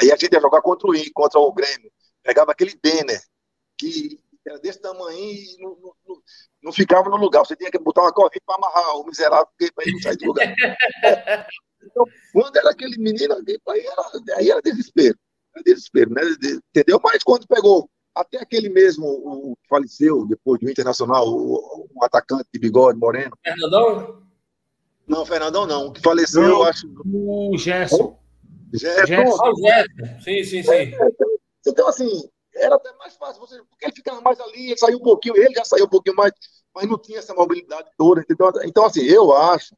Aí a gente ia jogar contra o I, contra o Grêmio. Pegava aquele Denner, que era desse tamanho e não, não, não, ficava no lugar. Você tinha que botar uma corrente para amarrar o miserável para ele não sair do lugar. então, quando era aquele menino, aí era, aí era desespero. Era desespero, né? Entendeu? Mas quando pegou até aquele mesmo, o faleceu depois do Internacional, o, o atacante de bigode moreno. Fernandão? Não, Fernandão não. O que faleceu, não, eu acho. O Gerson. Gerson. Gerson. Ah, Gerson. Sim, sim, sim. Então, assim, era até mais fácil, você, porque ele ficava mais ali, ele saiu um pouquinho, ele já saiu um pouquinho mais, mas não tinha essa mobilidade toda. Então, então assim, eu acho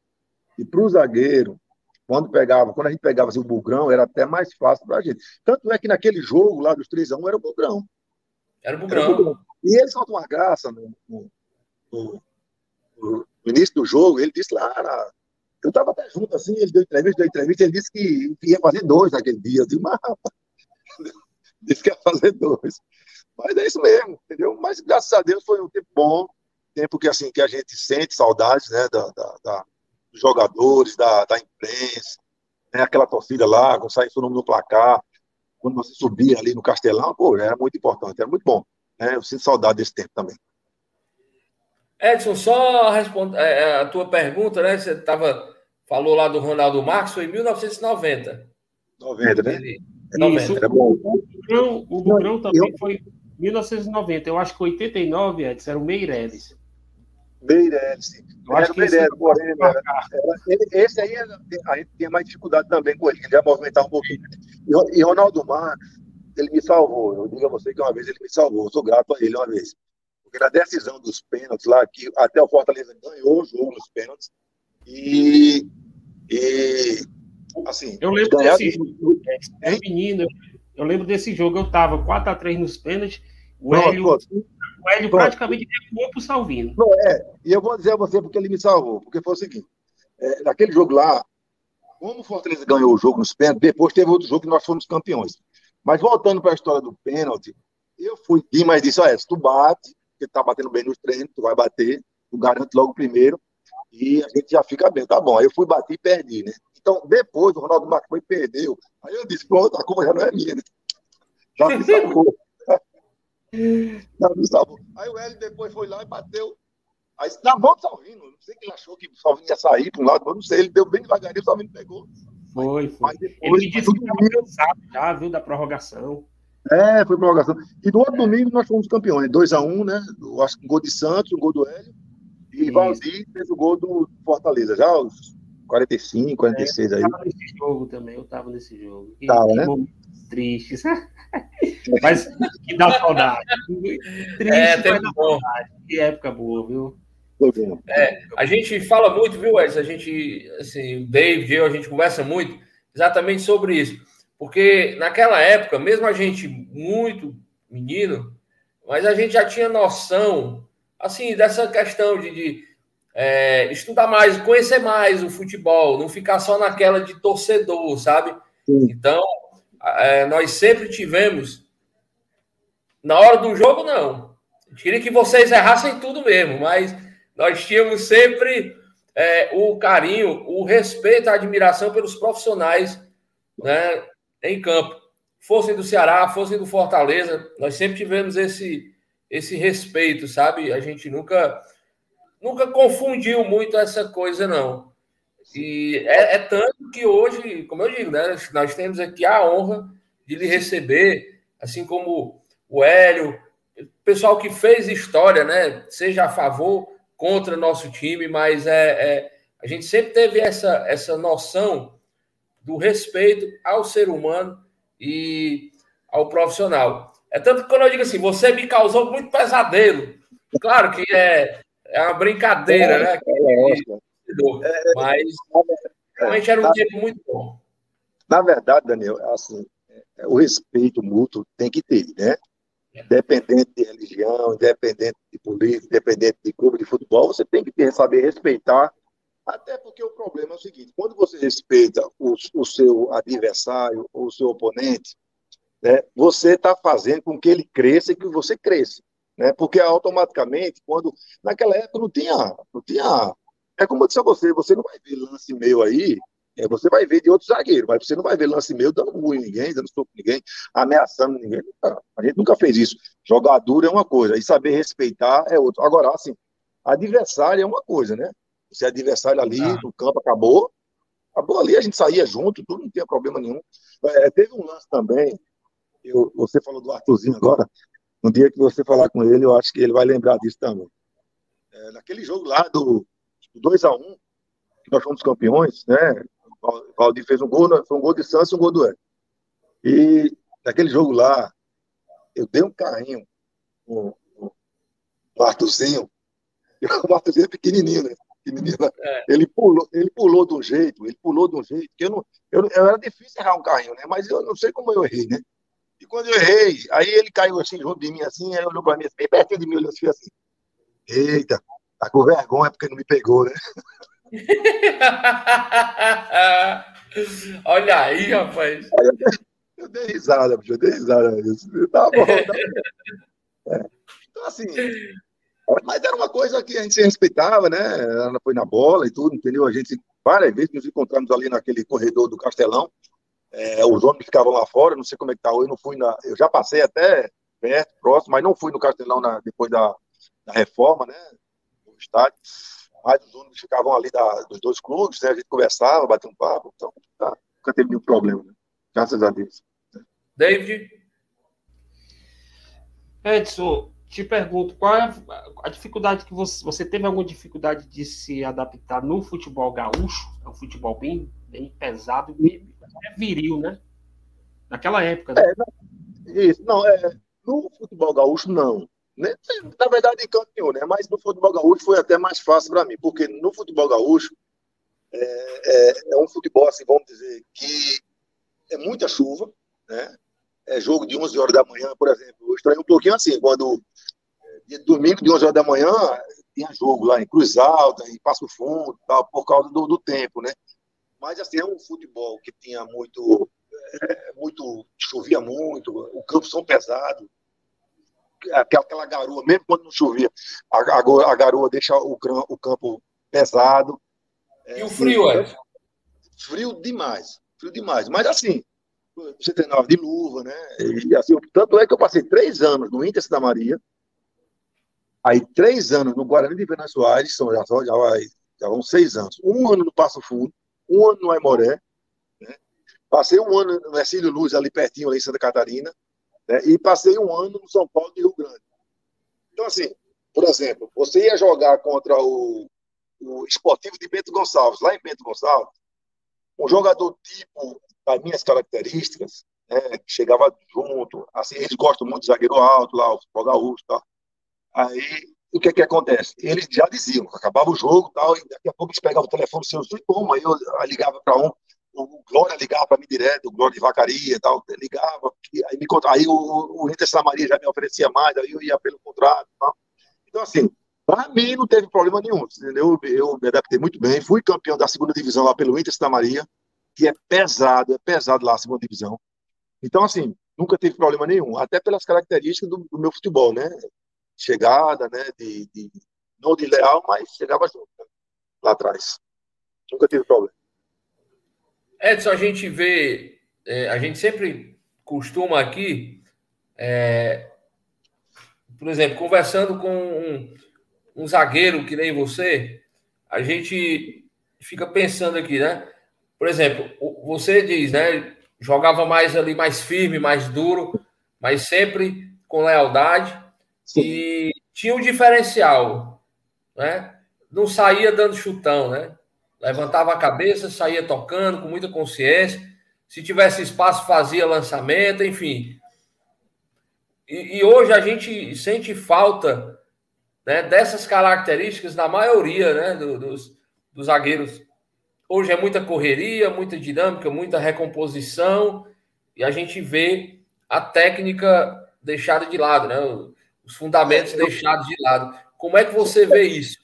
que para o zagueiro, quando pegava, quando a gente pegava assim, o Bugrão, era até mais fácil para a gente. Tanto é que naquele jogo lá dos 3x1 era o Bugrão. Era o Bugrão. E ele soltou uma graça no, no, no, no, início do jogo, ele disse lá, na, eu estava até junto assim, ele deu entrevista, deu entrevista, ele disse que ia fazer dois naquele dia. Eu mas <laughs> disse que ia fazer dois. Mas é isso mesmo, entendeu? Mas graças a Deus foi um tempo bom, tempo que assim que a gente sente saudades, né, da, da, da dos jogadores, da, da imprensa, né, aquela torcida lá, quando saía seu nome no placar, quando você subia ali no Castelão, pô, era muito importante, era muito bom. Né? Eu sinto saudade desse tempo também. Edson, só responder é, é, a tua pergunta, né? Você tava, falou lá do Ronaldo Marcos, foi em 1990. 90, né? 90. Isso, bom. O Bugrão, o Bugrão também eu... foi 1990. Eu acho que 89, Edson, era o Meirelles. Meirelles. Eu acho que Meirelles, porém, esse aí a gente tinha mais dificuldade também com ele, ele já movimentava um pouquinho. E, e Ronaldo Marcos, ele me salvou. Eu digo a você que uma vez ele me salvou. Eu sou grato a ele uma vez. Porque na decisão dos pênaltis lá, que até o Fortaleza ganhou o jogo nos pênaltis, e, e Assim, eu lembro desse jogo, é, menino, eu lembro desse jogo, eu tava 4x3 nos pênaltis, o Hélio, o Hélio praticamente recuou pro Salvino. Não, é, e eu vou dizer a você porque ele me salvou, porque foi o seguinte, é, naquele jogo lá, como o Fortaleza ganhou o jogo nos pênaltis, depois teve outro jogo que nós fomos campeões. Mas voltando para a história do pênalti, eu fui e mas disse, olha, tu bate, porque tá batendo bem nos treinos, tu vai bater, tu garante logo primeiro, e a gente já fica bem, tá bom. Aí eu fui bater e perdi, né? Então, depois, o Ronaldo Marcos foi perdeu. Aí eu disse, pronto, a culpa já não é minha, né? Já me salvou. <laughs> já me salvou. Aí o Hélio depois foi lá e bateu. Aí, na mão do Salvino, não sei que ele achou que o Salvino ia sair para um lado, mas não sei, ele deu bem devagarinho, o Salvino pegou. Foi, foi. Mas depois, ele me disse que estava cansado já, viu, da prorrogação. É, foi prorrogação. E no outro domingo nós fomos campeões, 2x1, um, né? Eu acho que um gol de Santos, um gol do Hélio. E Valdir fez o gol do Fortaleza. Já os 45, 46 é, eu aí. Eu tava nesse jogo também, eu tava nesse jogo. Que, tava, né? Tristes. <laughs> mas que dá saudade. Triste, é, tem bom. Saudade. Que época boa, viu? É, a gente fala muito, viu, Edson? A gente, assim, o David e eu, a gente conversa muito exatamente sobre isso. Porque naquela época, mesmo a gente muito menino, mas a gente já tinha noção, assim, dessa questão de, de é, estudar mais, conhecer mais o futebol, não ficar só naquela de torcedor, sabe? Sim. Então, é, nós sempre tivemos. Na hora do jogo, não. Eu queria que vocês errassem tudo mesmo, mas nós tínhamos sempre é, o carinho, o respeito, a admiração pelos profissionais né, em campo. Fossem do Ceará, fossem do Fortaleza, nós sempre tivemos esse, esse respeito, sabe? A gente nunca, nunca confundiu muito essa coisa, não. E é, é tanto que hoje, como eu digo, né, nós temos aqui a honra de lhe receber, assim como o Hélio, o pessoal que fez história, né? Seja a favor, contra nosso time, mas é, é, a gente sempre teve essa, essa noção do respeito ao ser humano e ao profissional. É tanto que quando eu digo assim, você me causou muito pesadelo. Claro que é, é uma brincadeira, né? É, é, mas realmente era um tempo muito bom. Na verdade, Daniel, assim, o respeito mútuo tem que ter, né? Independente de religião, independente de política, independente de clube de futebol, você tem que ter, saber respeitar. Até porque o problema é o seguinte: quando você respeita o, o seu adversário ou o seu oponente, né, você está fazendo com que ele cresça e que você cresça. Né? Porque automaticamente, quando. Naquela época não tinha. Não tinha é como eu disse a você: você não vai ver lance meu aí é, você vai ver de outro zagueiro, mas você não vai ver lance meu dando ruim em ninguém, dando soco em ninguém, ameaçando ninguém. A gente nunca fez isso. Jogar duro é uma coisa, e saber respeitar é outra. Agora, assim, adversário é uma coisa, né? Se é adversário ali, ah. no campo acabou, acabou ali, a gente saía junto, tudo não tinha problema nenhum. É, teve um lance também, eu, você falou do Arthurzinho agora, no dia que você falar com ele, eu acho que ele vai lembrar disso também. É, naquele jogo lá do 2x1, um, que nós fomos campeões, né? O Valdir fez um gol, foi um gol de Santos e um gol do Hélio. E naquele jogo lá, eu dei um carrinho com o Arthurzinho. <laughs> O Arthurzinho é pequenininho, né? Pequenininho, né? É. Ele, pulou, ele pulou de um jeito, ele pulou de um jeito, que eu não. Eu, eu, era difícil errar um carrinho, né? Mas eu não sei como eu errei, né? E quando eu errei, aí ele caiu assim junto de mim, assim, aí olhou para mim, assim, bem pertinho de mim, olhou assim, assim. Eita, tá com vergonha porque não me pegou, né? <laughs> Olha aí, rapaz. Eu dei risada, eu dei risada. Tá bom, tá bom. É. Então, assim, mas era uma coisa que a gente se respeitava, né? Ela foi na bola e tudo, entendeu? A gente várias vezes nos encontramos ali naquele corredor do Castelão. É, os homens ficavam lá fora, não sei como é que tá hoje, não fui na. Eu já passei até perto, próximo, mas não fui no Castelão na, depois da, da reforma, né? No estádio mais os ônibus ficavam ali da, dos dois clubes, né? A gente conversava, batia um papo, então tá, nunca teve nenhum problema, né? graças a Deus. David? Edson, te pergunto, qual é a dificuldade que você, você teve alguma dificuldade de se adaptar no futebol gaúcho? É um futebol bem, bem pesado, bem, é viril, né? Naquela época. Né? É, isso, não, é, no futebol gaúcho, não. Né? Na verdade, em canto nenhum, né? Mas no futebol gaúcho foi até mais fácil para mim, porque no futebol gaúcho é, é, é, um futebol, assim, vamos dizer, que é muita chuva, né? É jogo de 11 horas da manhã, por exemplo. Eu estranhei um pouquinho assim, quando de domingo de 11 horas da manhã tinha jogo lá em Cruz Alta, em Passo Fundo, tal, por causa do, do tempo, né? Mas assim, é um futebol que tinha muito, é, muito chovia muito, o campo são pesado, aquela, aquela garoa, mesmo quando não chovia, a, a, a garoa deixa o, o campo pesado. E é, o frio, é? Frio demais, frio demais. Mas assim, você treinava de luva, né? E, assim, tanto é que eu passei três anos no Inter da Maria, aí três anos no Guarani de Soares, são, já, já, já vão seis anos. Um ano no Passo Fundo, um ano no Aimoré, né? Passei um ano no Ercílio Luz, ali pertinho, ali em Santa Catarina, né? E passei um ano no São Paulo de Rio Grande. Então, assim, por exemplo, você ia jogar contra o, o Esportivo de Bento Gonçalves, lá em Bento Gonçalves, um jogador tipo das minhas características, né, que chegava junto, assim, eles gostam muito de zagueiro alto lá, o futebol gaúcho tal. Aí, o que é que acontece? Eles já diziam, acabava o jogo tal, e daqui a pouco eles pegavam o telefone seu, como, aí eu ligava para um, o Glória ligava para mim direto, o Glória de Vacaria e tal, ligava, aí, me, aí o, o Inter Samaria já me oferecia mais, aí eu ia pelo contrato tal. Então, assim, para mim não teve problema nenhum, entendeu? Eu me adaptei muito bem, fui campeão da segunda divisão lá pelo Inter Maria, que é pesado, é pesado lá a segunda divisão. Então, assim, nunca teve problema nenhum, até pelas características do, do meu futebol, né? Chegada, né? De, de, não de leal, mas chegava junto. Né? lá atrás. Nunca tive problema. Edson, a gente vê, é, a gente sempre costuma aqui, é, por exemplo, conversando com um, um zagueiro que nem você, a gente fica pensando aqui, né? Por exemplo, você diz, né? Jogava mais ali, mais firme, mais duro, mas sempre com lealdade. E tinha um diferencial, né? Não saía dando chutão, né? Levantava a cabeça, saía tocando com muita consciência. Se tivesse espaço, fazia lançamento, enfim. E, e hoje a gente sente falta né, dessas características da maioria né, do, dos, dos zagueiros. Hoje é muita correria, muita dinâmica, muita recomposição, e a gente vê a técnica deixada de lado, né? Os fundamentos deixados de lado. Como é que você vê isso?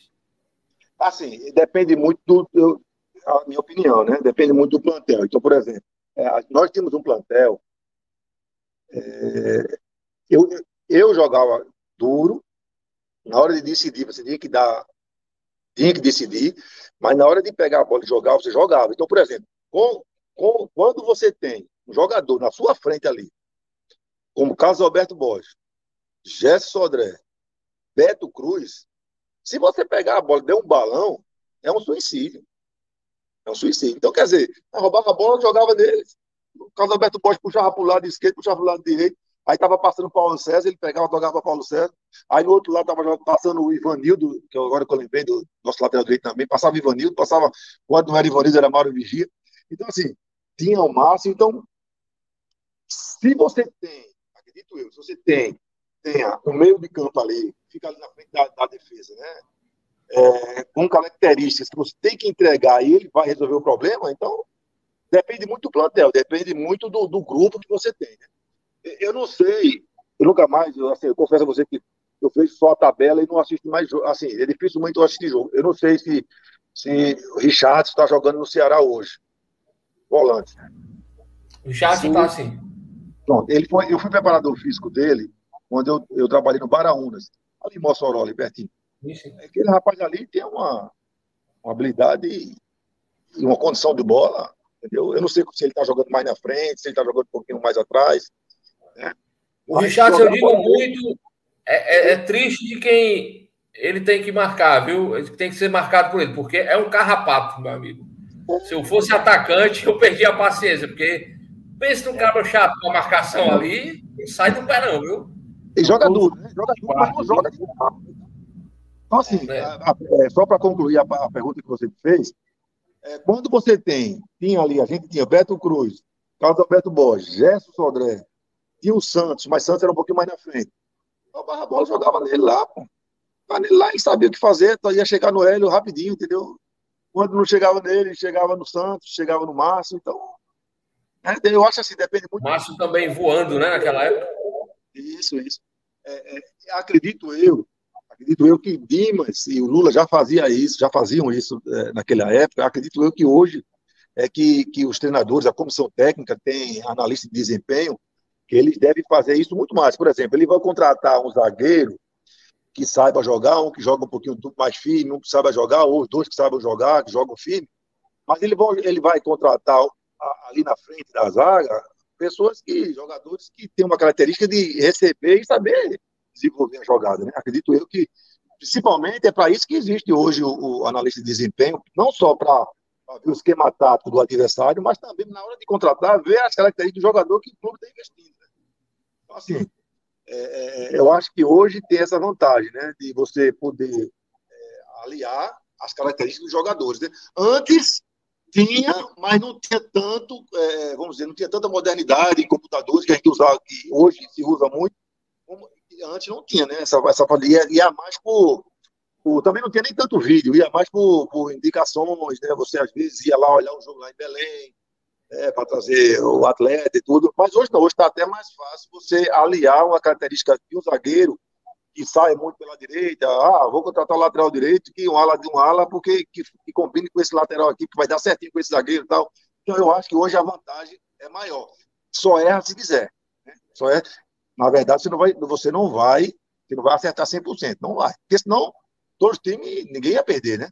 Assim, depende muito do, a minha opinião, né? Depende muito do plantel. Então, por exemplo, é, nós tínhamos um plantel. É, eu, eu jogava duro. Na hora de decidir, você tinha que dar, tinha que decidir. Mas na hora de pegar a bola e jogar, você jogava. Então, por exemplo, com, com, quando você tem um jogador na sua frente ali, como Carlos Alberto Borges, Jesse Sodré, Beto Cruz, se você pegar a bola e der um balão, é um suicídio. É um suicídio. Então, quer dizer, roubava a bola, jogava neles. O Carlos Alberto Borges puxava para o lado esquerdo, puxava para o lado direito. Aí estava passando o Paulo César, ele pegava, jogava para Paulo César. Aí no outro lado estava passando o Ivanildo, que agora que eu lembrei do nosso lateral direito também. Passava o Ivanildo, passava, quando não era Ivanildo, era Mauro Vigia. Então, assim, tinha o máximo. Então, se você tem, acredito eu, se você tem tenha o meio de campo ali, fica ali na frente da, da defesa, né? É, com características que você tem que entregar e ele vai resolver o problema, então depende muito do plantel, depende muito do, do grupo que você tem. Né? Eu não sei, eu nunca mais, eu, assim, eu confesso a você que eu vejo só a tabela e não assisto mais jogo. Assim, é difícil muito eu assistir jogo. Eu não sei se, se o Richard está jogando no Ceará hoje. Volante. O Richard está assim. Pronto, ele foi, eu fui preparador físico dele quando eu, eu trabalhei no Baraunas, ali em Mossoró, ali pertinho. Aquele rapaz ali tem uma, uma habilidade e uma condição de bola, entendeu? Eu não sei se ele está jogando mais na frente, se ele está jogando um pouquinho mais atrás. Né? O Richard, eu digo muito, é, é, é, triste de quem ele tem que marcar, viu? Ele tem que ser marcado por ele, porque é um carrapato, meu amigo. Se eu fosse atacante, eu perdi a paciência, porque pensa num cara chato com a marcação ali, não sai do pé não, viu? Ele joga duro, né? Joga duro, mas não joga de Então, assim, é. a, a, é, só para concluir a, a, pergunta que você fez, é, quando você tem, tinha ali, a gente tinha Beto Cruz, Carlos Alberto Borges, Gerson Sodré, tinha o Santos, mas Santos era um pouquinho mais na frente. Então, a bola jogava nele lá, pô. Nele lá, ele sabia o que fazer, então ia chegar no Hélio rapidinho, entendeu? Quando não chegava nele, chegava no Santos, chegava no Márcio, então. É, eu acho assim, depende muito. Márcio também voando, né, naquela época. Isso, isso. É, é, acredito eu, acredito eu que Dimas e o Lula já faziam isso, já faziam isso é, naquela época. Acredito eu que hoje é que, que os treinadores, a comissão técnica tem analista de desempenho, que eles devem fazer isso muito mais. Por exemplo, ele vai contratar um zagueiro que saiba jogar, um que joga um pouquinho mais firme, um que saiba jogar, ou os dois que saibam jogar, que jogam firme, mas ele vai, ele vai contratar ali na frente da zaga pessoas que, jogadores que têm uma característica de receber e saber desenvolver a jogada. Né? Acredito eu que, principalmente, é para isso que existe hoje o, o, analista de desempenho, não só para ver o esquema tático do adversário, mas também na hora de contratar, ver as características do jogador que o clube está investindo. Né? Então, assim, é, é, eu acho que hoje tem essa vantagem, né, de você poder é, aliar as características dos jogadores. Né? Antes, tinha, mas não tinha tanto, é, vamos dizer, não tinha tanta modernidade em computadores que a gente usava, que hoje se usa muito, como antes não tinha, né? Essa, essa ia, ia mais por, por, Também não tinha nem tanto vídeo, ia mais por, por indicações, né? Você às vezes ia lá olhar um jogo lá em Belém, é, para trazer o atleta e tudo. Mas hoje não, hoje está até mais fácil você aliar uma característica de um zagueiro que sai muito pela direita, ah, vou contratar o lateral direito, que um ala de um ala, porque que, que combine com esse lateral aqui, que vai dar certinho com esse zagueiro e tal. Então eu acho que hoje a vantagem é maior. Só erra se quiser. Né? Só é, na verdade, você não vai, você não vai, você não vai acertar 100%, não vai. Porque senão, todos os times, ninguém ia perder, né?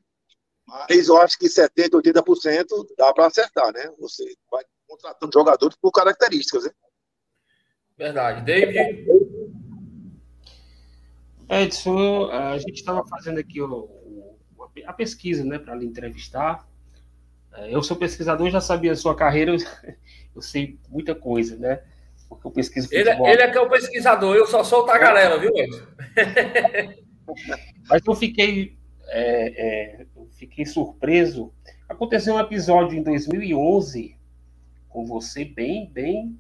Mas eu acho que 70%, 80% dá para acertar, né? Você vai contratando jogadores por características, né? Verdade. David? Edson, a gente estava fazendo aqui o, a pesquisa, né, para lhe entrevistar. É, eu sou pesquisador, já sabia a sua carreira, <laughs> eu sei muita coisa, né? Porque eu pesquiso ele, é, ele é que é o pesquisador, eu só sou o tagarela, viu, Edson? <laughs> Mas eu fiquei, é, é, eu fiquei surpreso. Aconteceu um episódio em 2011 com você bem, bem,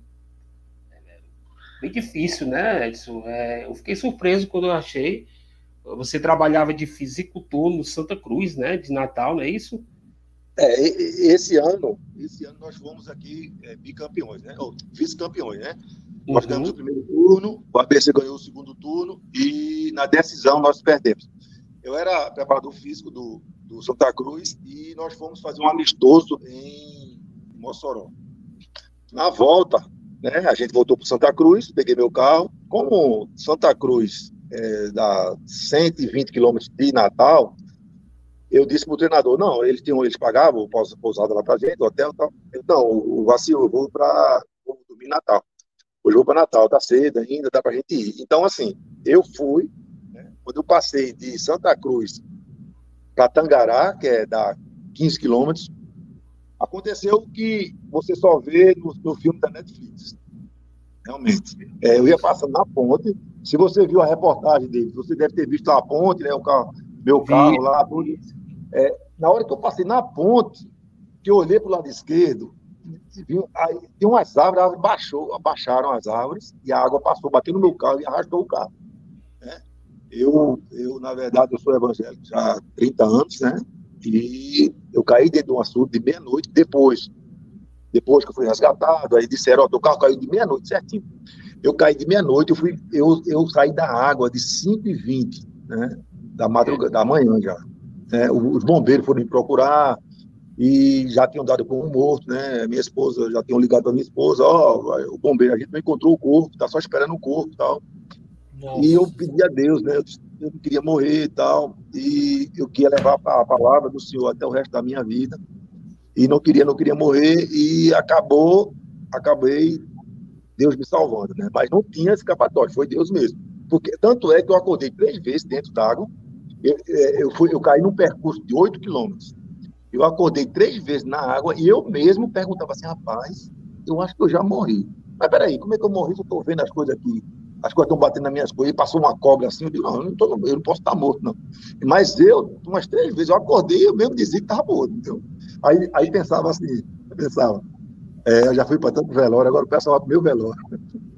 bem difícil, né, Edson? É, eu fiquei surpreso quando eu achei. Você trabalhava de fisicultor no Santa Cruz, né, de Natal, não é isso? É, esse ano, esse ano nós fomos aqui é, bicampeões, né? Ou vice-campeões, né? Uhum. Nós ganhamos o primeiro turno, o ABC ganhou o segundo turno e na decisão nós perdemos. Eu era preparador físico do, do Santa Cruz e nós fomos fazer um amistoso em Mossoró. Na volta, né, a gente voltou para Santa Cruz, peguei meu carro. Como Santa Cruz é, dá 120 quilômetros de Natal, eu disse para o treinador, não, eles, tinham, eles pagavam pousada lá para gente, hotel e tal. Eu, não, o vacilo, eu vou para dormir Natal. Hoje eu vou para Natal, tá cedo ainda, dá para gente ir. Então, assim, eu fui, né, quando eu passei de Santa Cruz para Tangará, que é da 15 quilômetros, aconteceu que você só vê no, no filme da Netflix. Realmente. É, eu ia passando na ponte, se você viu a reportagem dele, você deve ter visto a ponte, né, o carro, meu carro lá, tudo. É, na hora que eu passei na ponte, que eu olhei para o lado esquerdo, viu, aí, tem umas árvores, árvore baixou, abaixaram as árvores e a água passou, bateu no meu carro e arrastou o carro. Né? Eu, eu, na verdade, eu sou evangélico já há 30 anos, né? E eu caí dentro de um açude de meia-noite depois. Depois que eu fui resgatado, aí disseram, ó, oh, teu carro caiu de meia-noite, certinho. Eu caí de meia-noite, eu, fui, eu, eu saí da água de 5h20, né? Da madrugada, da manhã já. Né? Os bombeiros foram me procurar e já tinham dado como morto, né? Minha esposa, já tinham ligado para minha esposa, ó, oh, o bombeiro, a gente não encontrou o corpo, tá só esperando o corpo e tal. Nossa. E eu pedi a Deus, né? Eu não queria morrer e tal, e eu queria levar a palavra do Senhor até o resto da minha vida, e não queria, não queria morrer, e acabou, acabei Deus me salvando, né? Mas não tinha escapatório, foi Deus mesmo. Porque tanto é que eu acordei três vezes dentro d'água, eu, é, eu, fui, eu caí num percurso de 8 quilômetros. Eu acordei três vezes na água e eu mesmo perguntava assim, rapaz, eu acho que eu já morri. Mas peraí, como é que eu morri se eu estou vendo as coisas aqui? As coisas estão batendo nas minhas coisas, e passou uma cobra assim, eu digo, não, eu não, tô, eu não posso estar morto, não. Mas eu, umas três vezes, eu acordei e eu mesmo dizia que estava morto, entendeu? Aí, aí pensava assim, pensava, é, eu já fui para tanto velório, agora o pessoal vai para o meu velório.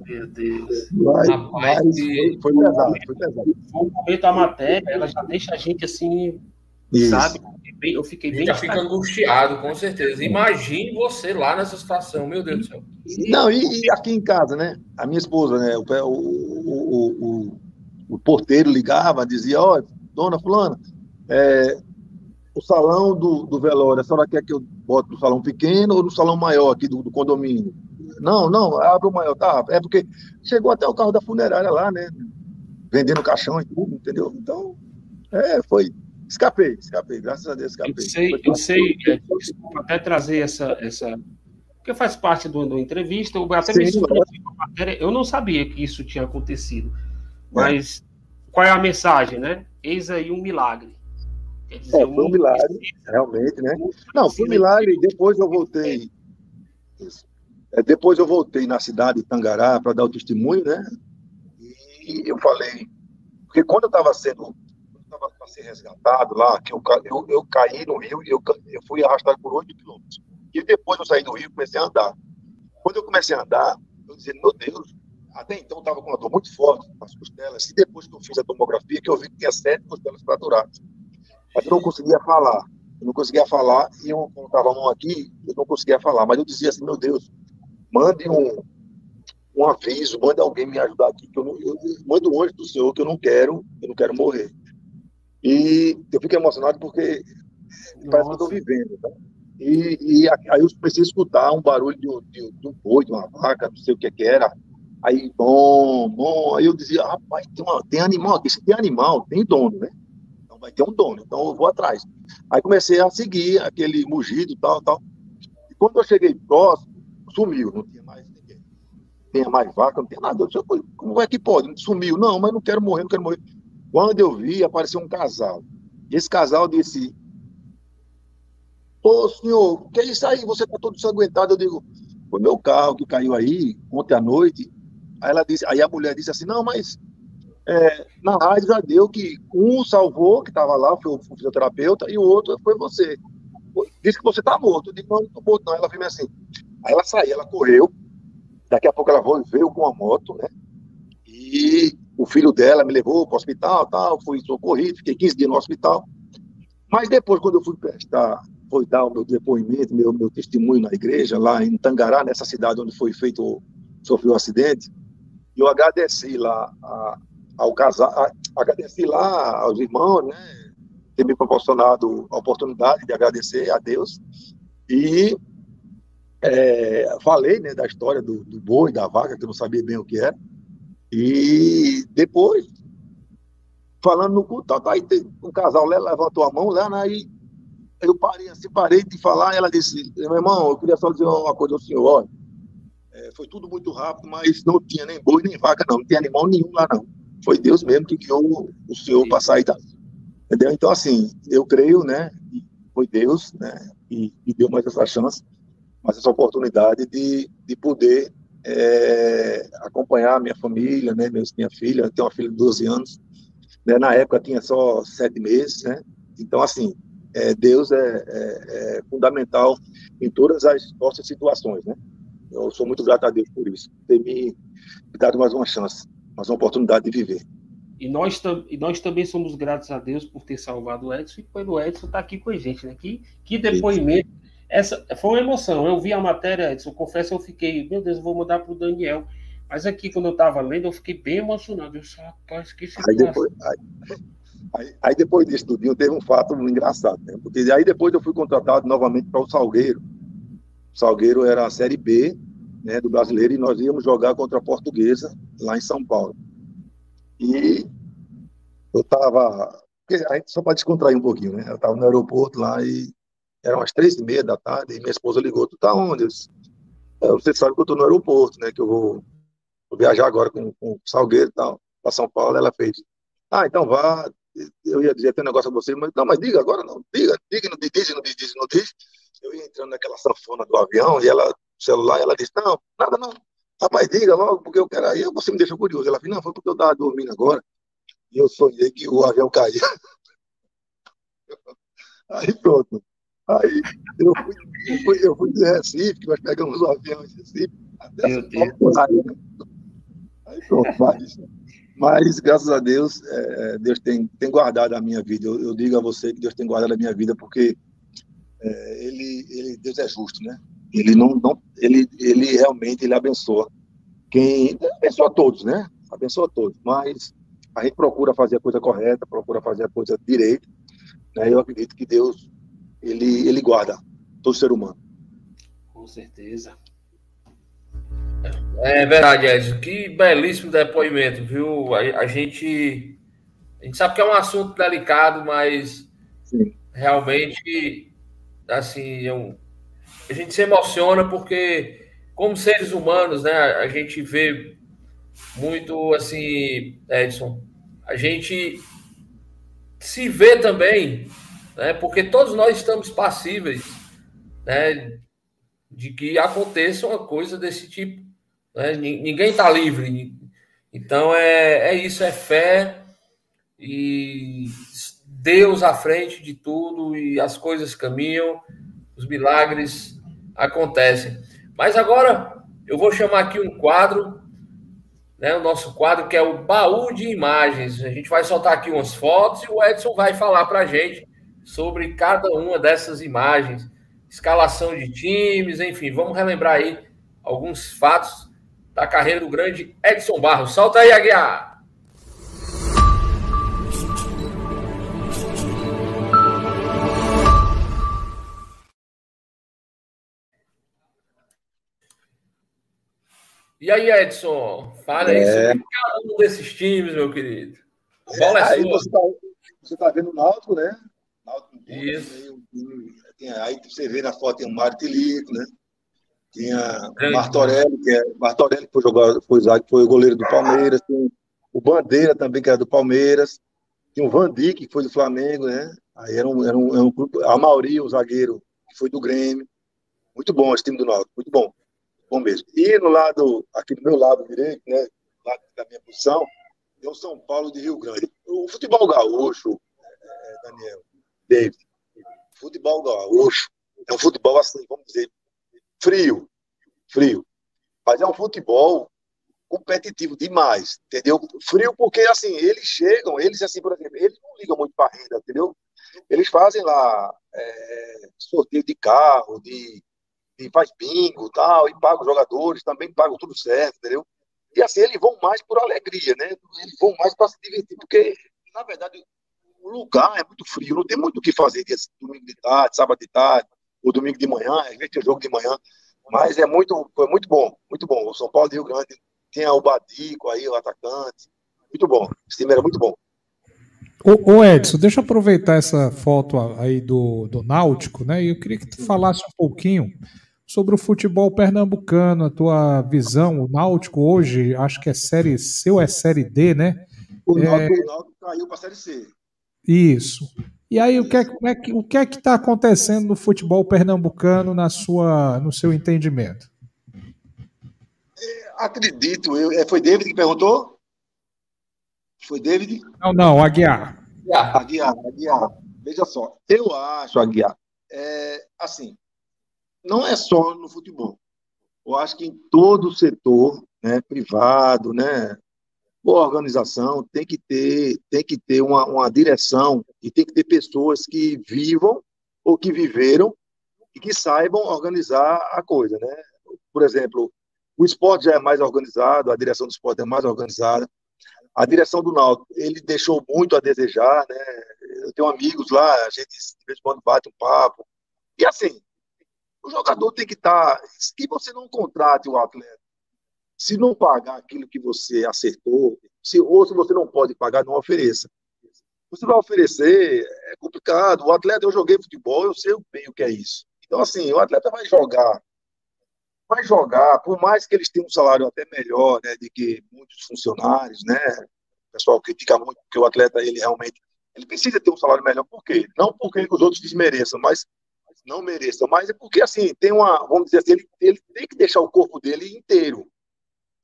Meu Deus. Mas, Rapaz, mas foi, foi pesado, foi pesado. O momento da matéria, ela já deixa a gente assim, Isso. sabe? Eu fiquei bem. Já fica angustiado, com certeza. Imagine você lá nessa situação, meu Deus do céu. Não, e, e aqui em casa, né? A minha esposa, né? O, o, o, o porteiro ligava, dizia: Ó, oh, dona Fulana, é, o salão do, do velório, a senhora quer que eu bote no salão pequeno ou no salão maior aqui do, do condomínio? Não, não, abre o maior, tá? É porque chegou até o carro da funerária lá, né? Vendendo caixão e tudo, entendeu? Então, é, foi. Escapei, escapei, graças a Deus escapei. Eu sei, eu sei, é, até trazer essa, essa. Porque faz parte do, do entrevista, eu até Sim, me matéria, eu não sabia que isso tinha acontecido. Mas é. qual é a mensagem, né? Eis aí um milagre. Dizer, é, foi um milagre, realmente, né? Não, foi um milagre, depois eu voltei. Isso. É, depois eu voltei na cidade de Tangará para dar o testemunho, né? E eu falei, porque quando eu estava sendo, estava para ser resgatado lá, que eu, eu, eu caí no rio e eu, eu fui arrastado por 8 quilômetros. E depois eu saí do rio e comecei a andar. Quando eu comecei a andar, eu dizia, meu Deus, até então estava com uma dor muito forte nas costelas, e depois que eu fiz a tomografia, que eu vi que tinha sete costelas fraturadas. Mas eu não conseguia falar. Eu não conseguia falar, e eu, estava a mão aqui, eu não conseguia falar. Mas eu dizia assim, meu Deus, mande um, um aviso, mande alguém me ajudar aqui, que eu, não, eu mando um anjo do Senhor que eu não quero, eu não quero morrer. E eu fico emocionado porque Nossa. parece que eu estou vivendo, tá? E, e, aí eu comecei a escutar um barulho de um, de, de um boi, de uma vaca, não sei o que que era. Aí, bom, bom, aí eu dizia, rapaz, tem, uma, tem animal aqui, se tem animal, tem dono, né? Então, vai ter um dono, então eu vou atrás. Aí comecei a seguir aquele mugido, tal, tal. E quando eu cheguei próximo, sumiu, não tinha mais ninguém. Não tinha mais vaca, não tinha nada. Eu disse, como é que pode? Sumiu. Não, mas não quero morrer, não quero morrer. Quando eu vi, apareceu um casal. Esse casal disse: Ô senhor, que é isso aí? Você está todo ensanguentado. Eu digo: Foi meu carro que caiu aí ontem à noite. Aí, ela disse, aí a mulher disse assim: Não, mas é, na rádio já deu que um salvou, que estava lá, foi o fisioterapeuta, e o outro foi você. Disse que você está morto. Eu digo: Não, não estou morto, não. Ela veio assim. Aí ela saiu, ela correu. Daqui a pouco ela veio com a moto, né? E o filho dela me levou para o hospital, tal, fui socorrido, fiquei 15 dias no hospital. Mas depois, quando eu fui prestar, foi dar o meu depoimento, meu, meu testemunho na igreja, lá em Tangará, nessa cidade onde foi feito, sofreu o acidente, eu agradeci lá a, ao casal, agradeci lá aos irmãos, né, ter me proporcionado a oportunidade de agradecer a Deus e é, falei, né, da história do, do boi, da vaca, que eu não sabia bem o que era, e depois, falando no culto, tá, aí um casal levantou a mão lá, né, aí eu parei assim, parei de falar, e ela disse, meu irmão, eu queria só dizer uma coisa ao senhor, olha, é, foi tudo muito rápido, mas não tinha nem boi, nem vaca, não, não tinha animal nenhum lá, não. Foi Deus mesmo que guiou o senhor para sair da... Entendeu? Então, assim, eu creio, né, foi Deus, né, e, e deu mais essa chance, mais essa oportunidade de, de poder é, acompanhar minha família, né, minha filha, eu tenho uma filha de 12 anos, né, na época tinha só sete meses, né, então assim, é, Deus é, é, é, fundamental em todas as nossas situações, né, eu sou muito grato a Deus por isso, ter me dado mais uma chance, mais uma oportunidade de viver. E nós, e nós também somos gratos a Deus por ter salvado o Edson e pelo Edson estar tá aqui com a gente, né? Que, que depoimento essa foi uma emoção. Eu vi a matéria, eu confesso, eu fiquei, meu Deus, eu vou mudar para o Daniel. Mas aqui, quando eu estava lendo, eu fiquei bem emocionado. Eu só, rapaz, que aí depois, aí, aí, aí, depois disso tudo, teve um fato engraçado, né? Porque aí depois eu fui contratado novamente para o Salgueiro. O Salgueiro era a Série B né, do brasileiro e nós íamos jogar contra a Portuguesa lá em São Paulo. E eu estava. Só para descontrair um pouquinho, né? Eu estava no aeroporto lá e eram as três e meia da tarde, e minha esposa ligou, tu tá onde? Eu disse, é, você sabe que eu tô no aeroporto, né, que eu vou, vou viajar agora com, com o Salgueiro e tal, para São Paulo, ela fez, ah, então vá, eu ia dizer até um negócio a você, mas não, mas diga agora não, diga, diga, não diz, não diz, não diz, eu ia entrando naquela sanfona do avião, e ela, celular, ela disse, não, nada não, rapaz, diga logo, porque eu quero, aí você me deixou curioso, ela disse, não, foi porque eu estava dormindo agora, e eu sonhei que o avião caía. <laughs> Aí pronto. Aí eu fui, eu fui, eu fui de Recife, que nós pegamos o avião em Recife, até Meu Deus. Aí, aí pronto, mas, mas graças a Deus, é, Deus tem, tem guardado a minha vida. Eu, eu, digo a você que Deus tem guardado a minha vida porque é, ele, ele, Deus é justo, né? Ele não, não ele, ele realmente ele abençoa quem abençoa todos, né? Abençoa todos, mas a gente procura fazer a coisa correta, procura fazer a coisa direita. Né? Eu acredito que Deus ele, ele guarda todo ser humano. Com certeza. É verdade, Edson. Que belíssimo depoimento, viu? A, a, gente, a gente sabe que é um assunto delicado, mas Sim. realmente, assim, é um, a gente se emociona porque, como seres humanos, né, a gente vê muito, assim, Edson, a gente se vê também né? porque todos nós estamos passíveis né, de que aconteça uma coisa desse tipo. Né? Ninguém está livre. Então é, é isso, é fé e Deus à frente de tudo e as coisas caminham, os milagres acontecem. Mas agora eu vou chamar aqui um quadro, né, o nosso quadro que é o baú de imagens. A gente vai soltar aqui umas fotos e o Edson vai falar para a gente sobre cada uma dessas imagens, escalação de times, enfim, vamos relembrar aí alguns fatos da carreira do grande Edson Barros. Solta aí, Aguiar! E aí, Edson, fala aí é... sobre cada um desses times, meu querido. A bola é, é sua. Você tá, está vendo o Náutico, né? Náutico Isso. Tem, aí você vê na foto tem o Mário Tilico, né? Tinha o Martorelli, que é Martorelli, que foi jogador, foi, foi o goleiro do Palmeiras, tem o Bandeira também, que era do Palmeiras, tinha o Vandi, que foi do Flamengo, né? Aí era um, era um, era um grupo, a Mauri, o zagueiro, que foi do Grêmio. Muito bom esse time do Náutico, muito bom. Bom mesmo. E no lado, aqui do meu lado direito, né? Lado da minha posição, tem o São Paulo de Rio Grande. O futebol gaúcho, é, Daniel, David, futebol gaúcho é um futebol assim, vamos dizer, frio, frio. Mas é um futebol competitivo demais, entendeu? Frio porque, assim, eles chegam, eles, assim, por exemplo, eles não ligam muito para renda, entendeu? Eles fazem lá é, sorteio de carro, de, de faz bingo tal, e pagam os jogadores, também pagam tudo certo, entendeu? E assim, eles vão mais por alegria, né? Eles vão mais para se divertir, porque, na verdade, o lugar é muito frio, não tem muito o que fazer dia, domingo de tarde, sábado de tarde, ou domingo de manhã, às vezes tem jogo de manhã. Mas é muito, foi muito bom, muito bom. O São Paulo de Rio Grande tinha o Badico aí, o atacante. Muito bom. Esse time era muito bom. Ô, ô, Edson, deixa eu aproveitar essa foto aí do, do Náutico, né? E eu queria que tu falasse um pouquinho sobre o futebol pernambucano, a tua visão. O Náutico hoje, acho que é série C ou é série D, né? O Náutico, é... o Náutico caiu para série C. Isso. E aí, o que é, é que o que é que está acontecendo no futebol pernambucano na sua, no seu entendimento? É, acredito, eu, é, foi David que perguntou? Foi David? Não, não, Aguiar. Aguiar, Aguiar, Aguiar. Veja só, eu acho, Aguiar, é, assim, não é só no futebol. Eu acho que em todo o setor, né, privado, né, boa organização, tem que ter, tem que ter uma, uma direção e tem que ter pessoas que vivam ou que viveram e que saibam organizar a coisa, né? Por exemplo, o esporte já é mais organizado, a direção do esporte é mais organizada. A direção do Náutico, ele deixou muito a desejar, né? Eu tenho amigos lá, a gente de vez em quando bate um papo. E assim, o jogador tem que estar. Tá, que você não contrate o atleta. Se não pagar aquilo que você acertou, se, ou se você não pode pagar, não ofereça. Você vai oferecer, é complicado. O atleta, eu joguei futebol, eu sei bem o que é isso. Então, assim, o atleta vai jogar. Vai jogar, por mais que eles tenham um salário até melhor né, do que muitos funcionários, né? O pessoal critica muito porque o atleta, ele realmente ele precisa ter um salário melhor. Por quê? Não porque os outros desmereçam, mas não mereçam, mas é porque, assim, tem uma, vamos dizer assim, ele, ele tem que deixar o corpo dele inteiro.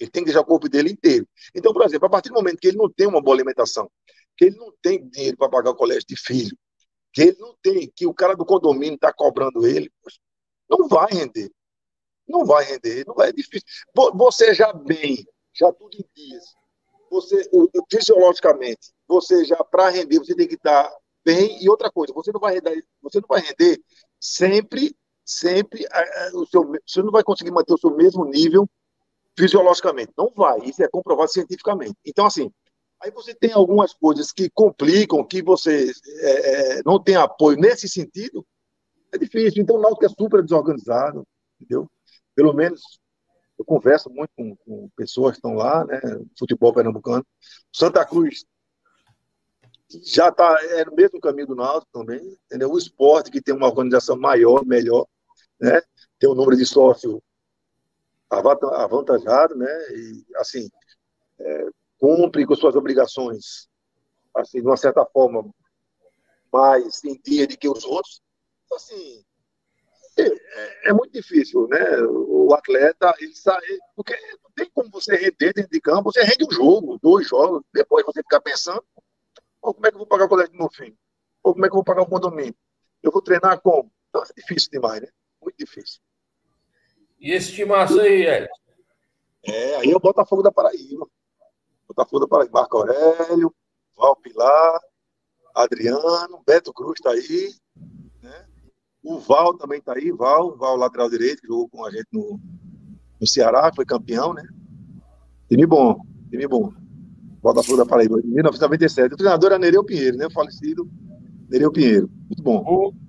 Ele tem que deixar o corpo dele inteiro. Então, por exemplo, a partir do momento que ele não tem uma boa alimentação, que ele não tem dinheiro para pagar o colégio de filho, que ele não tem, que o cara do condomínio está cobrando ele, não vai render. Não vai render, não é difícil. Você já bem, já tudo em dias, você, fisiologicamente, você já, para render, você tem que estar bem. E outra coisa, você não vai render, você não vai render sempre, sempre, o seu, você não vai conseguir manter o seu mesmo nível fisiologicamente. Não vai, isso é comprovado cientificamente. Então, assim, aí você tem algumas coisas que complicam, que você é, é, não tem apoio nesse sentido, é difícil. Então, o Náutico é super desorganizado, entendeu? Pelo menos eu converso muito com, com pessoas que estão lá, né, futebol pernambucano. Santa Cruz já está é no mesmo caminho do Náutico também, entendeu? O esporte que tem uma organização maior, melhor, né? Tem um número de sócios avantajado, né? E, assim, é, cumpre com suas obrigações, assim, de uma certa forma, mais em dia do que os outros. Então, assim, é, é, muito difícil, né? O atleta, ele sai, porque não tem como você render dentro de campo, você rende um jogo, dois jogos, depois você fica pensando, oh, como é que eu vou pagar o colégio meu filho? Ou como é que eu vou pagar o condomínio? Eu vou treinar como? Então é difícil demais, né? Muito difícil. E esse timaço aí, Ed? É, aí é o Botafogo da Paraíba. Botafogo da Paraíba. Marco Aurélio, Val Pilar, Adriano, Beto Cruz tá aí. Né? O Val também tá aí, Val, Val lateral direito, que jogou com a gente no, no Ceará, foi campeão, né? Time bom, time bom. Botafogo da Paraíba, 1997. O treinador era Nereu Pinheiro, né? O falecido Nereu Pinheiro. Muito bom.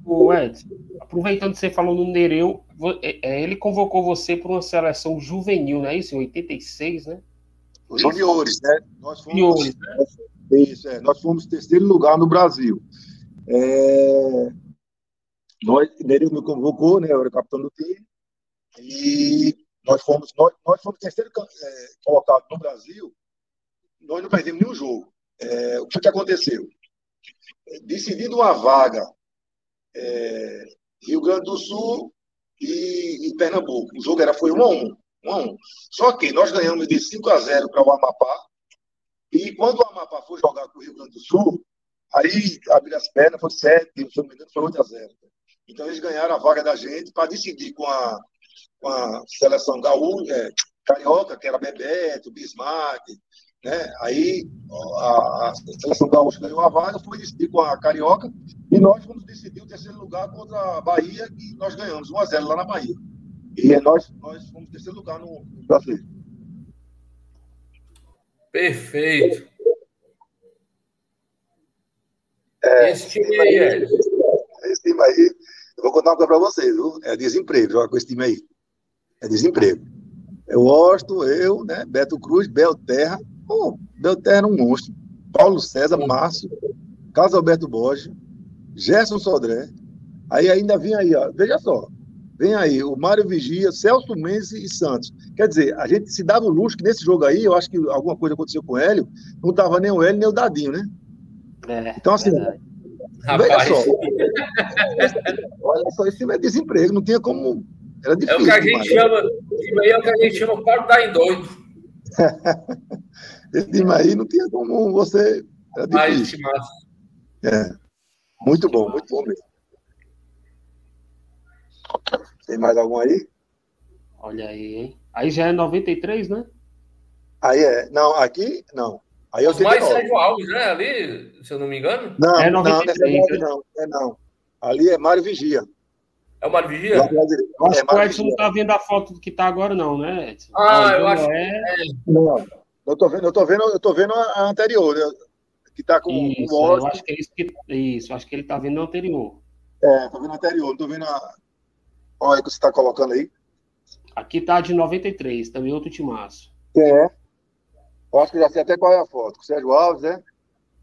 O, o Ed, aproveitando que você falou no Nereu, ele convocou você para uma seleção juvenil, não é isso? Em 86, né? Juniores, né? Nós fomos, Juniores, né? Isso, é. Nós fomos terceiro lugar no Brasil. É, nós, Nerio me convocou, né? Eu era capitão do time. E nós fomos, nós, nós fomos terceiro é, colocado no Brasil. Nós não perdemos nenhum jogo. É, o que, que aconteceu? Decidindo uma vaga é, Rio Grande do Sul e, e, Pernambuco. O jogo era, foi 1 a 1, 1 a 1. Só que nós ganhamos de 5 a 0 para o Amapá. E quando o Amapá foi jogar com o Rio Grande do Sul, aí abriu as pernas, foi 7, se não me engano, foi 8 a 0. Então eles ganharam a vaga da gente para decidir com a, com a seleção gaúcha, é, carioca, que era Bebeto, Bismarck, né? Aí a, a seleção gaúcha ganhou a vaga, foi decidir com a carioca, e nós vamos decidir o terceiro lugar contra a Bahia, e nós ganhamos 1 a 0 lá na Bahia. E nós, nós fomos terceiro lugar no, no brasileiro. Perfeito. É, esse time aí, Esse time aí, eu vou contar uma coisa para vocês, viu? É desemprego, joga com esse time aí. É desemprego. Eu gosto, eu, né? Beto Cruz, Belterra. Pô, Belterra era um monstro. Paulo César, Márcio, Carlos Alberto Borges, Gerson Sodré. Aí ainda vinha aí, ó. Veja só. Vem aí o Mário Vigia, Celso Mendes e Santos. Quer dizer, a gente se dava o luxo que nesse jogo aí, eu acho que alguma coisa aconteceu com o Hélio, não tava nem o Hélio nem o Dadinho, né? É, então, assim, verdade. veja só. olha só, esse time é desemprego, não tinha como era difícil. É o que a gente chama, é o que a gente chama para dar em doido. <laughs> Esse time aí não tinha como você. Era difícil. é. Muito bom, muito bom mesmo. Tem mais algum aí? Olha aí, hein? Aí já é 93, né? Aí é. Não, aqui, não. Aí eu mais Sérgio Alves, né? Ali, se eu não me engano. Não, é 93, não, não, é não, é não. Ali é Mário Vigia. É o Mário Vigia? Acho que o Edson não está vendo a foto do que está agora, não, né, Edson? Ah, eu acho é... Não, eu estou vendo, eu tô vendo, eu tô vendo a anterior, né? que está com isso, o Eu acho que é isso que. Isso, acho que ele está vendo a anterior. É, estou vendo a anterior, estou vendo a. Olha o que você está colocando aí. Aqui está de 93, também outro timaço. É. Eu acho que já sei até qual é a foto. Com o Sérgio Alves, né?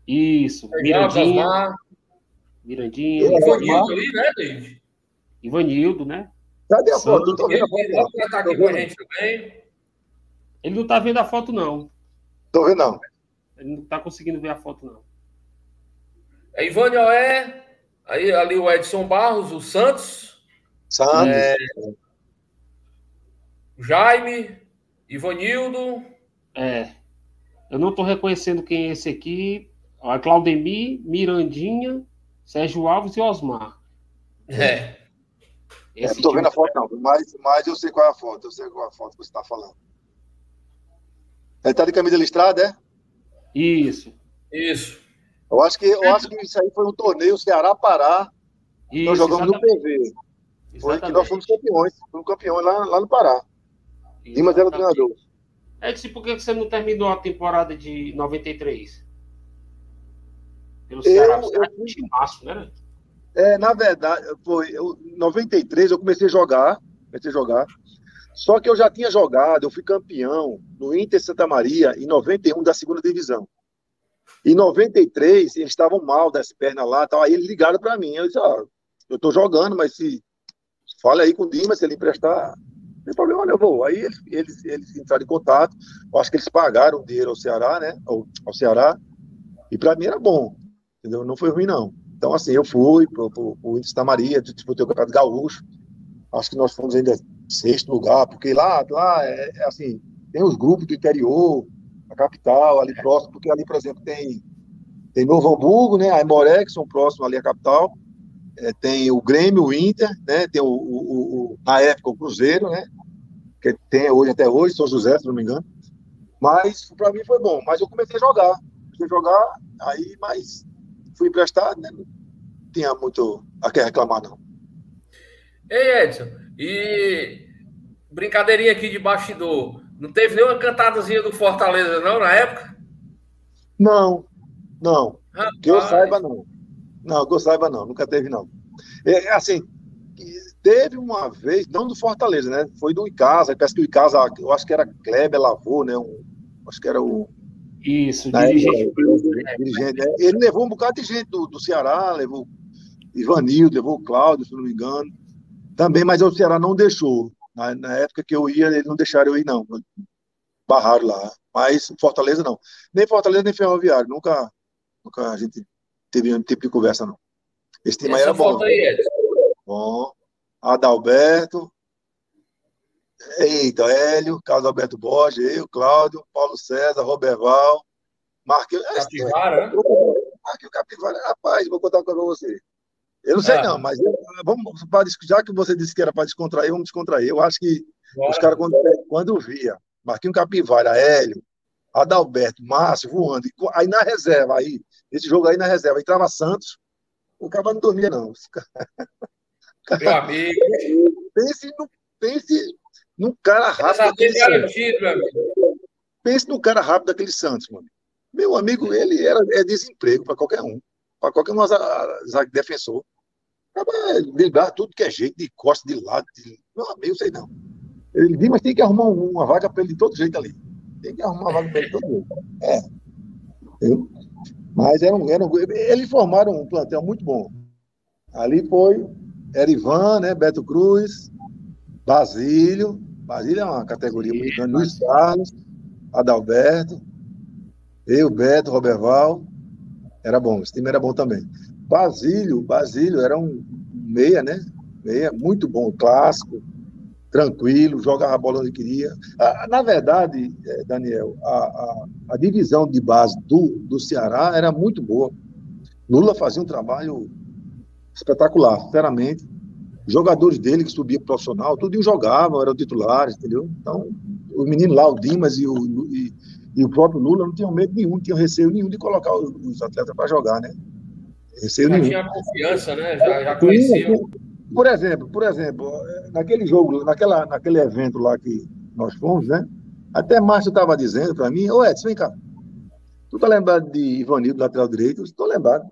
Isso, Mirandinha. Mirandinha. Ivanildo ali, né, David? Ivanildo, né? Cadê a foto? Não tô vendo a foto. Tá aqui com a gente também. Ele não tá vendo a foto, não. Tô vendo, não. Ele não tá conseguindo ver a foto, não. É Ivânio é. Aí ali o Edson Barros, o Santos. Santos. É... Jaime, Ivanildo. É. Eu não estou reconhecendo quem é esse aqui. A Claudemir, Mirandinha, Sérgio Alves e Osmar. É. é não estou vendo a foto, não, mas, mas eu sei qual é a foto. Eu sei qual é a foto que você está falando. Ele está de camisa listrada, é? Isso. Isso. Eu acho que, eu acho que isso aí foi um torneio Ceará-Pará. Nós jogamos exatamente. no PV. Foi que nós fomos campeões. Fomos campeões lá, lá no Pará. Dimas era o treinador. É, disse, por que você não terminou a temporada de 93? Pelo Ceará. Eu, eu, fui... Timaço, né? É, na verdade, foi em 93 eu comecei a jogar, comecei a jogar. Só que eu já tinha jogado, eu fui campeão no Inter Santa Maria em 91 da segunda divisão. Em 93, eles estavam mal das pernas lá, tal, aí eles ligaram para mim. Eu disse: Ó, eu tô jogando, mas se. Fala aí com o Dimas, se ele emprestar, não tem problema, eu vou. Aí eles, eles, eles entraram em contato, eu acho que eles pagaram dinheiro ao Ceará, né? Ao, ao Ceará, e para mim era bom, entendeu? Não foi ruim, não. Então, assim, eu fui para o Índice da Maria, disputei o Campeonato Gaúcho, acho que nós fomos ainda sexto lugar, porque lá, lá é, é, assim, tem os grupos do interior, a capital, ali próximo, porque ali, por exemplo, tem, tem Novo Hamburgo, né, a Emoré, que são próximos ali à capital, é, tem o Grêmio, o Inter, né, tem o, o, o, na época o Cruzeiro, né, que tem hoje até hoje, São José, se não me engano, mas para mim foi bom, mas eu comecei a jogar, comecei a jogar, aí, mas fui emprestado, né? Não tinha muito a que reclamar, não. Ei, Edson, e brincadeirinha aqui de bastidor, não teve nenhuma cantadazinha do Fortaleza, não, na época? Não, não. Rapaz. Que eu saiba, não. Não, que eu saiba, não. Nunca teve, não. É, assim, teve uma vez, não do Fortaleza, né? Foi do Icasa, parece que o Icasa, eu acho que era Kleber Lavô, né? Um, acho que era o Isso, dirigente. Época, dirigente. É. Ele levou um bocado de gente do, do Ceará, levou Ivanildo, levou o Cláudio, se não me engano. Também, mas o Ceará não deixou. Na, na época que eu ia, eles não deixaram eu ir, não. Barraram lá. Mas Fortaleza não. Nem Fortaleza, nem Ferroviário. Nunca, nunca a gente teve um tipo de conversa, não. Esse time aí era bom. Aí, bom. Adalberto. Eita, Hélio, Carlos Alberto Borges, eu, Cláudio, Paulo César, Roberval, Marquinhos. Capivara, né? Marquinhos Capivara, rapaz, vou contar uma coisa pra você. Eu não sei, ah. não, mas eu, vamos, já que você disse que era para descontrair, vamos descontrair. Eu acho que Bora. os caras, quando, quando via Marquinhos Capivara, Hélio, Adalberto, Márcio voando, aí na reserva, aí, esse jogo aí na reserva, entrava Santos, o cara não dormia, não. <laughs> Meu amigo. Pense no, pense no cara rápido. Garantido, meu amigo. Pense no cara rápido daquele Santos, mano. Meu amigo, ele era, é desemprego para qualquer um. Para qualquer um defensor. Driblar tudo que é jeito, de costa, de lado. De... Meu amigo, sei não. Ele diz, mas tem que arrumar uma vaga para ele de todo jeito ali. Tem que arrumar uma vaga para ele de todo jeito. É. Mas era um, era um, eles formaram um plantel muito bom. Ali foi Erivan, né, Beto Cruz, Basílio. Basílio é uma categoria muito grande. Luiz Carlos, Adalberto, eu, Beto, Roberval. Era bom, esse time era bom também. Basílio, Basílio era um meia, né? Meia, muito bom, clássico, tranquilo, jogava a bola onde queria. Ah, na verdade, eh, Daniel, a, a, a, divisão de base do, do Ceará era muito boa. Lula fazia um trabalho espetacular, sinceramente. Jogadores dele que subiam profissional, tudo jogavam, eram titulares, entendeu? Então, o menino lá, o Dimas e o, e, e o próprio Lula não tinham medo nenhum, não tinham receio nenhum de colocar os, os atletas para jogar, né? Receio já nenhum. tinha confiança, né? Já, já conhecia. Por exemplo, por exemplo, naquele jogo, naquela, naquele evento lá que nós fomos, né? Até Márcio estava dizendo para mim, ô Edson, vem cá. Tu tá lembrado de Ivanildo, lateral direito? Estou lembrado.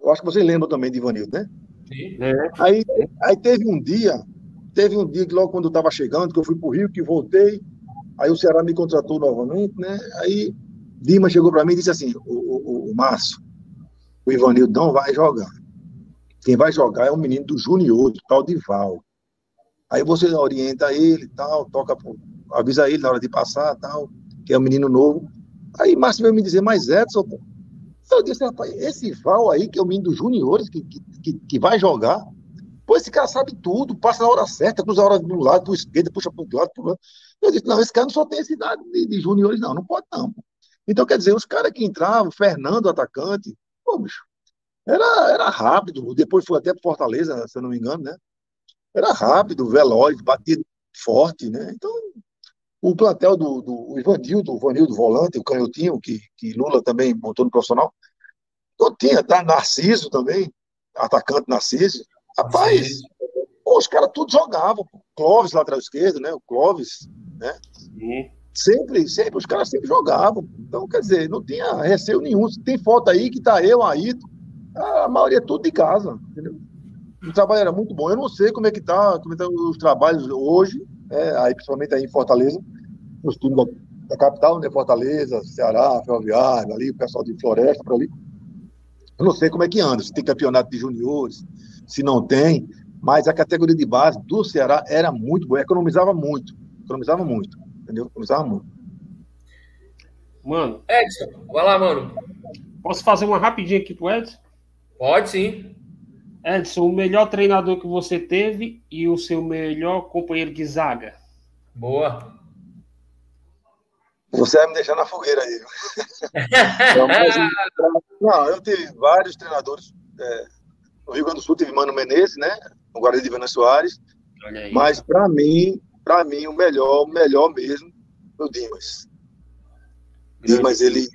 Eu acho que você lembra também de Ivanildo, né? É. Aí, aí teve um dia, teve um dia que logo quando eu estava chegando, que eu fui para o Rio, que voltei, aí o Ceará me contratou novamente, né? Aí Dima chegou para mim e disse assim, o, o, o Márcio, o Ivanildo não vai jogar. Quem vai jogar é um menino do Junior, do tal de Val. Aí você orienta ele tal, toca, avisa ele na hora de passar tal, que é um menino novo. Aí Márcio veio me dizer, mas Edson, eu disse, rapaz, esse Val aí, que é o menino dos juniores, que, que, que vai jogar, pô, esse cara sabe tudo, passa na hora certa, cruza a hora do lado, pro esquerdo, puxa pro lado, pro lado. Eu disse, não, esse cara não só tem essa idade de, de juniores, não, não pode não. Então, quer dizer, os caras que entravam, Fernando, atacante, pô, bicho, era, era rápido, depois foi até para Fortaleza, se eu não me engano, né? Era rápido, veloz, batido forte, né? Então, o plantel do, do Ivanildo, o Ivanildo Volante, o Canhotinho, que, que Lula também montou no profissional, então tinha, tá? Narciso também, atacante Narciso. Rapaz, pô, os caras tudo jogavam. Clóvis, lateral esquerdo, né? O Clóvis, né? Sim. Sempre, sempre, os caras sempre jogavam. Então, quer dizer, não tinha receio nenhum. Tem foto aí que tá eu, Aito, a maioria é tudo de casa, entendeu? O trabalho era muito bom. Eu não sei como é que tá, como estão tá os trabalhos hoje, é, aí principalmente aí em Fortaleza, nos times da, da, capital, né? Fortaleza, Ceará, Ferroviário, ali, o pessoal de Floresta, para ali. Eu não sei como é que anda, se tem campeonato de juniores, se não tem, mas a categoria de base do Ceará era muito boa, economizava muito, economizava muito, entendeu? Economizava muito. Mano. Edson, vai lá, mano. Posso fazer uma rapidinha aqui pro Edson? Pode sim. Edson, o melhor treinador que você teve e o seu melhor companheiro de zaga. Boa. Você vai me deixar na fogueira aí. <laughs> não, eu tive vários treinadores. É, no Rio Grande do Sul tive Mano Menezes, né? No Guarani de Vena Soares. Mas para mim, para mim o melhor, o melhor mesmo, o Dimas. Dimas ele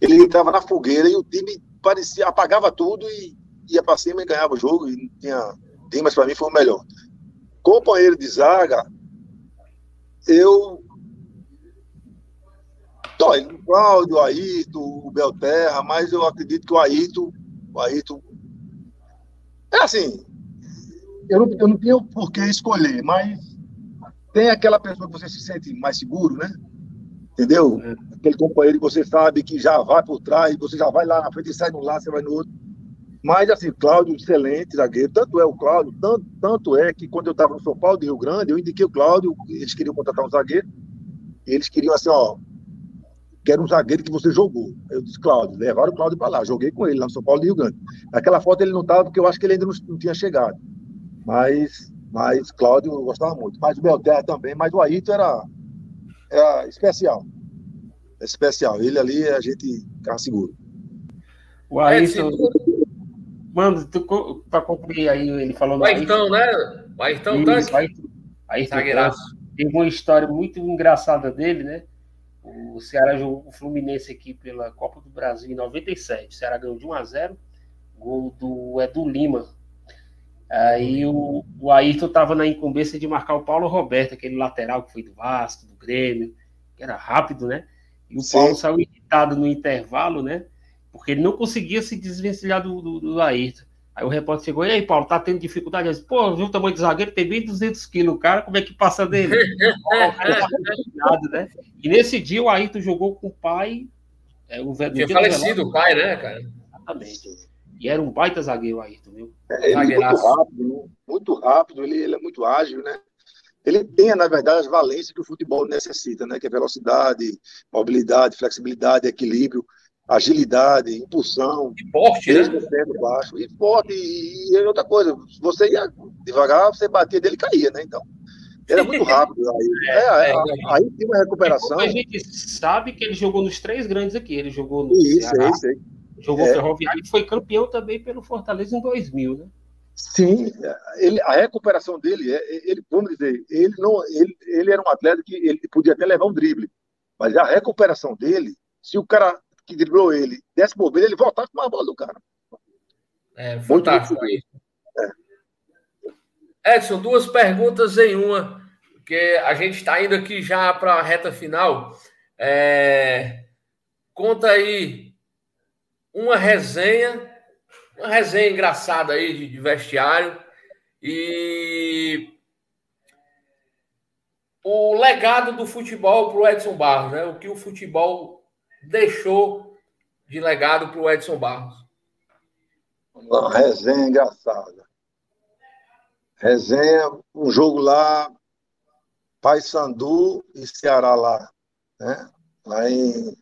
ele entrava na fogueira e o time parecia, apagava tudo e ia para cima e ganhava o jogo. E tinha. Dimas, para mim, foi o melhor. Companheiro de zaga, eu. Dói, o Cláudio, o Ayrton, o Belterra, mas eu acredito que o Ayrton. O Ayrton. É assim. Eu não, eu não tinha por que escolher, mas tem aquela pessoa que você se sente mais seguro, né? entendeu? É. Aquele companheiro que você sabe que já vai por trás, você já vai lá na frente e sai no lado, você vai no outro. Mas, assim, Cláudio, excelente zagueiro. Tanto é o Cláudio, tanto, tanto é que quando eu estava no São Paulo de Rio Grande, eu indiquei o Cláudio, eles queriam contratar um zagueiro. Eles queriam assim, ó, quero um zagueiro que você jogou. Eu disse, Cláudio, levaram o Cláudio para lá. Joguei com ele lá no São Paulo de Rio Grande. Naquela foto ele não estava, porque eu acho que ele ainda não, não, tinha chegado. Mas, mas Cláudio eu gostava muito. Mas o Belterra também, mas o Aito era, era especial. Especial. Ele ali a gente ficava seguro. O Ayrton, Mano, para concluir aí, ele falou no Ayrton, né? O Ayrton Tanque. Ayrton, Ayrton Tem uma história muito engraçada dele, né? O Ceará jogou com o Fluminense aqui pela Copa do Brasil em 97. O Ceará ganhou de 1 a 0 gol do Edu Lima. Aí o, o Ayrton estava na incumbência de marcar o Paulo Roberto, aquele lateral que foi do Vasco, do Grêmio, que era rápido, né? E o Sim. Paulo saiu irritado no intervalo, né? porque ele não conseguia se desvencilhar do, do, do Ayrton. Aí o repórter chegou, e aí, Paulo, tá tendo dificuldade? Eu disse, Pô, viu o tamanho do zagueiro? Tem bem 200 quilos, o cara, como é que passa dele? <laughs> Tá né? E nesse dia o Ayrton jogou com o pai. É, o velho, Tinha falecido o pai, né, cara? Exatamente. E era um baita zagueiro, o Ayrton, viu? É, ele é muito rápido, né? muito rápido, ele, ele é muito ágil, né? Ele tem, na verdade, as valências que o futebol necessita, né? Que é velocidade, mobilidade, flexibilidade, equilíbrio agilidade, impulsão. E forte, né? baixo. E forte. E, e outra coisa, você ia devagar, você batia dele e caía, né? Então, era muito <laughs> rápido. Aí, é, é, é, aí tem uma recuperação. A gente sabe que ele jogou nos três grandes aqui. Ele jogou no isso, Ceará, isso, isso. jogou é. Ferroviário e foi campeão também pelo Fortaleza em 2000, né? Sim, ele, a recuperação dele, é, ele, vamos dizer, ele não, ele, ele era um atleta que ele podia até levar um drible, mas a recuperação dele, se o cara que driblou ele, desse bobeira, ele voltava com a bola do cara. É, fantástico aí. É. Edson, duas perguntas em uma, porque a gente está indo aqui já para a reta final. É... Conta aí uma resenha, uma resenha engraçada aí de, de vestiário e o legado do futebol para o Edson Barros, né? O que o futebol deixou de legado para o Edson Barros? Uma resenha engraçada. Resenha, um jogo lá, Paysandu e Ceará lá, né? Lá em,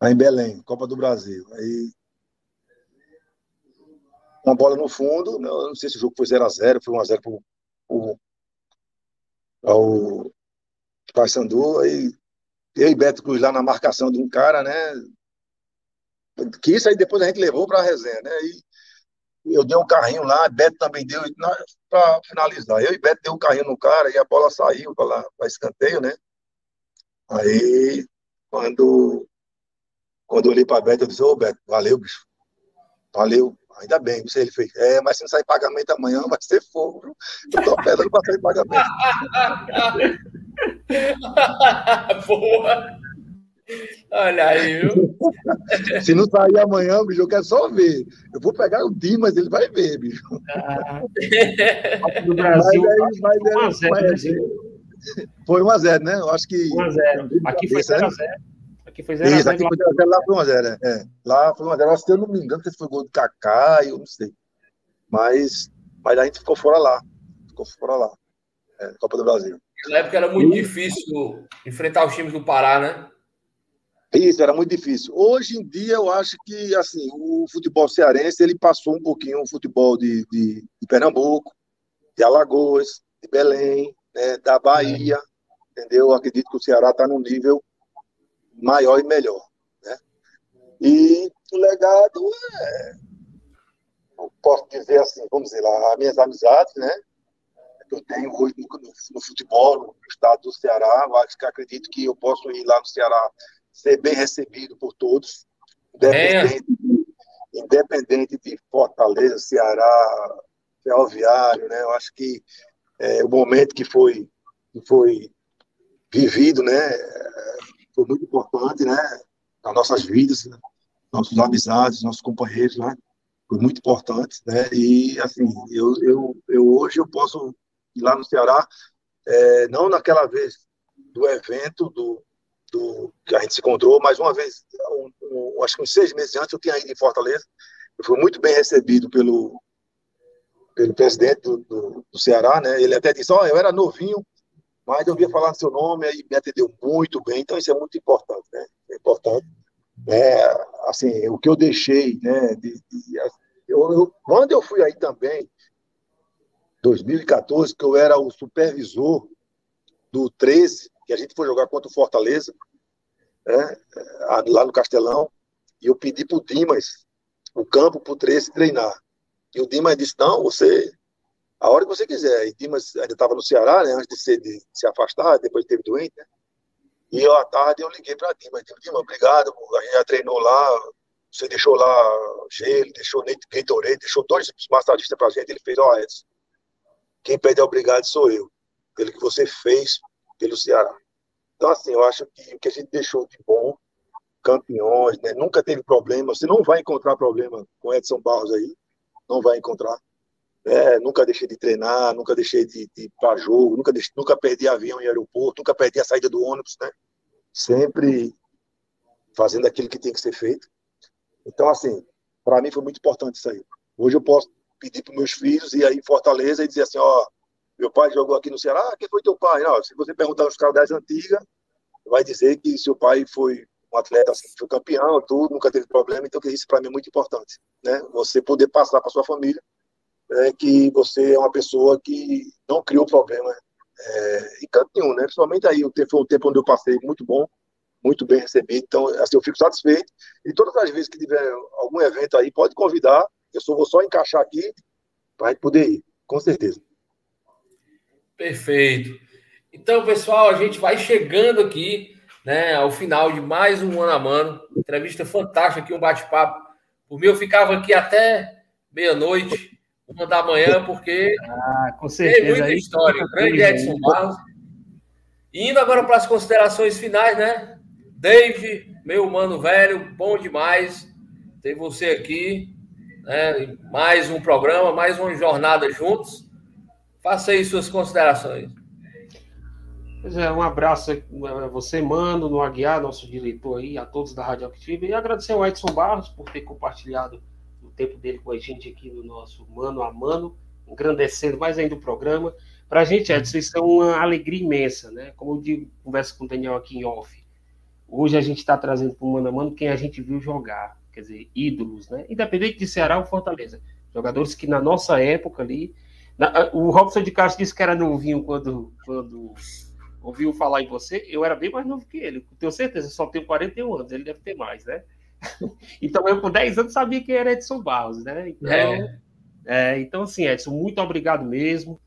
lá em Belém, Copa do Brasil. Aí uma bola no fundo, né? eu não sei se o jogo foi 0x0, foi 1x0 para o Paysandu, aí eu e Beto Cruz lá na marcação de um cara, né? Que isso aí depois a gente levou para a resenha, né? E eu dei um carrinho lá, Beto também deu, para finalizar. Eu e Beto deu um carrinho no cara e a bola saiu para escanteio, né? Aí, quando, quando eu olhei para Beto, eu disse: Ô Beto, valeu, bicho. Valeu, ainda bem. Você ele fez: É, mas se não sair pagamento amanhã, vai ser fogo. Eu tô pedando para sair pagamento. <laughs> <laughs> Boa! Olha aí, viu? <laughs> Se não sair amanhã, bicho, eu quero só ver. Eu vou pegar o Dimas, ele vai ver, bicho. Ah, do Brasil, vai, vai, né, foi 1x0, né? Eu acho que. 1x0. Aqui foi 0x0. Aqui foi 0x0. Isso, aqui foi 0x0, lá foi 1x0. É. Lá foi 1x0. Acho que eu não me engano se foi gol do Kaká, eu não sei. Mas, mas a gente ficou fora lá. Ficou fora lá. É, Copa do Brasil. Na época era muito difícil enfrentar os times do Pará, né? Isso, era muito difícil. Hoje em dia, eu acho que assim, o futebol cearense ele passou um pouquinho o futebol de, de, de Pernambuco, de Alagoas, de Belém, né, da Bahia, é. entendeu? Eu acredito que o Ceará está num nível maior e melhor. Né? E o legado é, eu posso dizer assim, vamos dizer lá, as minhas amizades, né? Que eu tenho hoje no, no, no, futebol, no estado do Ceará. Eu acho que acredito que eu posso ir lá no Ceará ser bem recebido por todos, independente, é. de, independente de Fortaleza, Ceará, Ferroviário, né? Eu acho que é, o momento que foi, que foi vivido, né, foi muito importante, né, nas nossas vidas, né? nossos amizades, nossos companheiros, né? Foi muito importante, né? E assim, eu, eu, eu hoje eu posso lá no Ceará, é, não naquela vez do evento do, do, que a gente se encontrou, mais uma vez, um, um, acho que uns seis meses antes, eu tinha ido em Fortaleza. Eu fui muito bem recebido pelo, pelo presidente do, do, do Ceará, né? Ele até disse: Ó, oh, eu era novinho, mas eu via falar seu nome e me atendeu muito bem. Então, isso é muito importante, né? É importante. É, assim, o que eu deixei, né? De, de, eu, eu, quando eu fui aí também, 2014, que eu era o supervisor do 13, que a gente foi jogar contra o Fortaleza, né, lá no Castelão, e eu pedi para o Dimas o campo para o 13 treinar. E o Dimas disse: não, você, a hora que você quiser. E Dimas ainda estava no Ceará, né, antes de, ser, de se afastar, depois teve doente, né? E eu, à tarde eu liguei para Dimas, Dimas, obrigado, a gente já treinou lá, você deixou lá gelo, deixou Gatorade, deixou dois massagistas para a gente, ele fez, ó, oh, quem pede obrigado sou eu, pelo que você fez pelo Ceará. Então, assim, eu acho que o que a gente deixou de bom, campeões, né? nunca teve problema, você não vai encontrar problema com Edson Barros aí, não vai encontrar. É, nunca deixei de treinar, nunca deixei de, de ir para jogo, nunca, deixei, nunca perdi avião em aeroporto, nunca perdi a saída do ônibus, né? Sempre fazendo aquilo que tem que ser feito. Então, assim, para mim foi muito importante isso aí. Hoje eu posso pedir para meus filhos ir aí em Fortaleza e dizer assim, ó, meu pai jogou aqui no Ceará, quem foi teu pai? Não, se você perguntar aos caras das antigas, vai dizer que seu pai foi um atleta, assim, foi campeão, tudo, nunca teve problema, então isso para mim é muito importante, né? Você poder passar para sua família é, que você é uma pessoa que não criou problema é, em canto nenhum, né? Principalmente aí, foi um tempo onde eu passei muito bom, muito bem recebido, então assim, eu fico satisfeito, e todas as vezes que tiver algum evento aí, pode convidar, eu só vou só encaixar aqui para a gente poder ir, com certeza. Perfeito. Então, pessoal, a gente vai chegando aqui, né, ao final de mais um Mano a Mano. Entrevista fantástica aqui, um bate-papo. Por mim, eu ficava aqui até meia-noite, uma da manhã, porque ah, com certeza. tem muita história. Grande Edson Barros. Indo agora para as considerações finais, né? Dave, meu mano velho, bom demais ter você aqui né? mais um programa, mais uma jornada juntos. Faça aí suas considerações. Pois é, um abraço a você, Mano, no Aguiar, nosso diretor aí, a todos da Rádio Activa, e agradecer ao Edson Barros por ter compartilhado o tempo dele com a gente aqui no nosso Mano a Mano, engrandecendo mais ainda o programa. Para a gente, Edson, isso é uma alegria imensa, né? Como eu digo, converso com o Daniel aqui em off. Hoje a gente está trazendo para o Mano a Mano quem a gente viu jogar quer dizer, ídolos, né? Independente de Ceará ou Fortaleza. Jogadores que na nossa época ali. Na, o Robson de Castro disse que era novinho quando, quando ouviu falar em você. Eu era bem mais novo que ele. Tenho certeza, só tenho 41 anos, ele deve ter mais, né? <laughs> então eu com 10 anos sabia que era Edson Barros, né? Então, é. É, então assim, Edson, muito obrigado mesmo.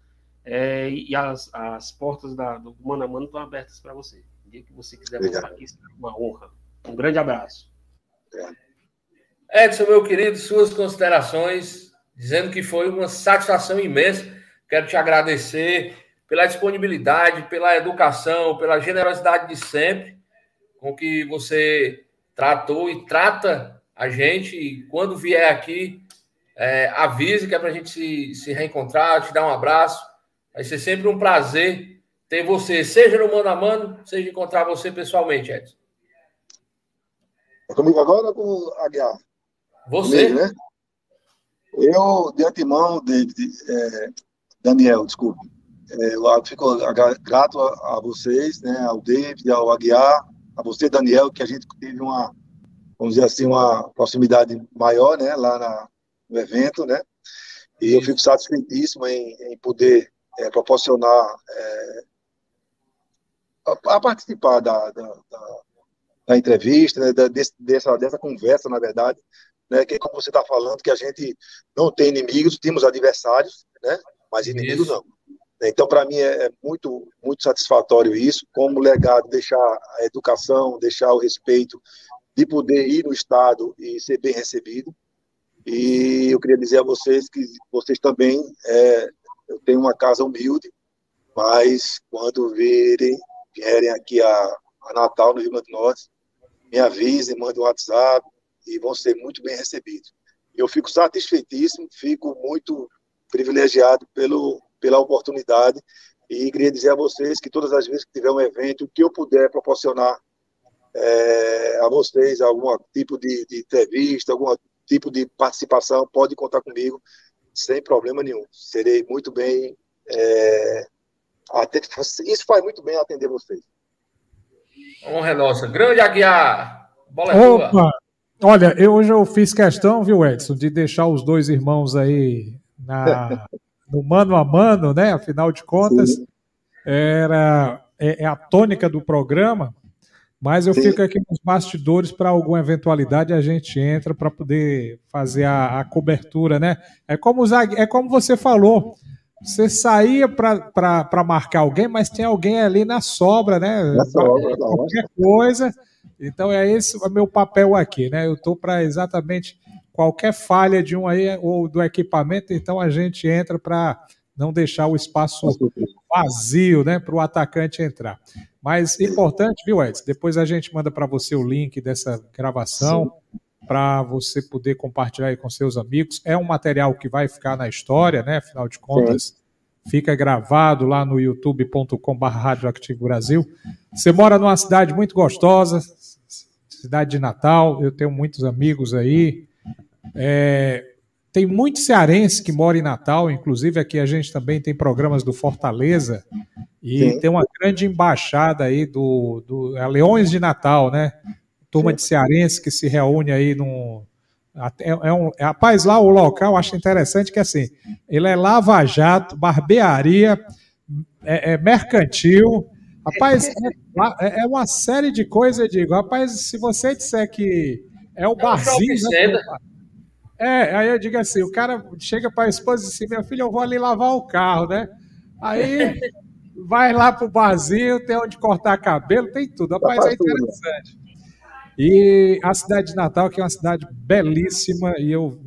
É, e as, as portas da, do Mano a Mano estão abertas para você. O dia que você quiser voltar aqui, será uma honra. Um grande abraço. É. Edson, meu querido, suas considerações, dizendo que foi uma satisfação imensa. Quero te agradecer pela disponibilidade, pela educação, pela generosidade de sempre com que você tratou e trata a gente. E quando vier aqui, é, avise que é para a gente se, se reencontrar, te dar um abraço. Vai ser sempre um prazer ter você, seja no mano a mano, seja encontrar você pessoalmente, Edson. É comigo agora ou com Aguiar? Você? Comigo, né? Eu, de antemão, de, é, Daniel, desculpe, é, eu fico grato a, a, vocês, né, ao David, ao Aguiar, a você, Daniel, que a gente teve uma, vamos dizer assim, uma proximidade maior, né, lá na, no evento, né, e eu fico satisfeitíssimo em, em poder é, proporcionar é, a, a, participar da, da, da, da entrevista, né, da, desse, dessa, dessa conversa, na verdade, né? Que como você está falando, que a gente não tem inimigos, temos adversários, né? Mas inimigos isso. não. Então, para mim, é, é muito, muito satisfatório isso, como legado, deixar a educação, deixar o respeito de poder ir no Estado e ser bem recebido. E eu queria dizer a vocês que vocês também, é, eu tenho uma casa humilde, mas quando virem, vierem aqui a, a Natal, no Rio Grande do Norte, me avisem, mandem um WhatsApp, e vão ser muito bem recebidos. Eu fico satisfeitíssimo, fico muito privilegiado pelo, pela oportunidade e queria dizer a vocês que todas as vezes que tiver um evento, o que eu puder proporcionar é, a vocês algum tipo de, de entrevista, algum tipo de participação, pode contar comigo sem problema nenhum. Serei muito bem. É, isso faz muito bem atender vocês. Honra é nossa. Grande Aguiar. Bola é Opa! Tua. Olha, eu, hoje eu fiz questão, viu, Edson, de deixar os dois irmãos aí na, <laughs> no mano a mano, né? Afinal de contas, Sim. era é, é, a tônica do programa. Mas eu Sim. fico aqui nos bastidores para alguma eventualidade a gente entra para poder fazer a, a, cobertura, né? É como, é como você falou. Você saía para marcar alguém, mas tem alguém ali na sobra, né? Na sobra, qualquer coisa. Então é esse o meu papel aqui, né? Eu estou para exatamente qualquer falha de um aí ou do equipamento, então a gente entra para não deixar o espaço vazio, né, para o atacante entrar. Mas importante, viu, Edson? Depois a gente manda para você o link dessa gravação para você poder compartilhar aí com seus amigos. É um material que vai ficar na história, né? Afinal de contas, Sim. Fica gravado lá no youtube.com.br Radioactivo Brasil. Você mora numa cidade muito gostosa, cidade de Natal, eu tenho muitos amigos aí. É, tem muito cearense que mora em Natal, inclusive aqui a gente também tem programas do Fortaleza e Sim. tem uma grande embaixada aí do, do é Leões de Natal, né? Turma Sim. de cearense que se reúne aí num. É, é um, é, rapaz, lá o local acho interessante que assim, ele é lava-jato, barbearia, é, é mercantil, Rapaz, é, é, é, uma série de coisas, eu digo. Rapaz, se você disser que é o é barzinho. Né, é, aí eu digo assim: o cara chega para a esposa e diz assim: meu filho, eu vou ali lavar o carro, né? Aí vai lá pro barzinho, tem onde cortar cabelo, tem tudo. Rapaz, é interessante. E a cidade de Natal, que é uma cidade belíssima, e eu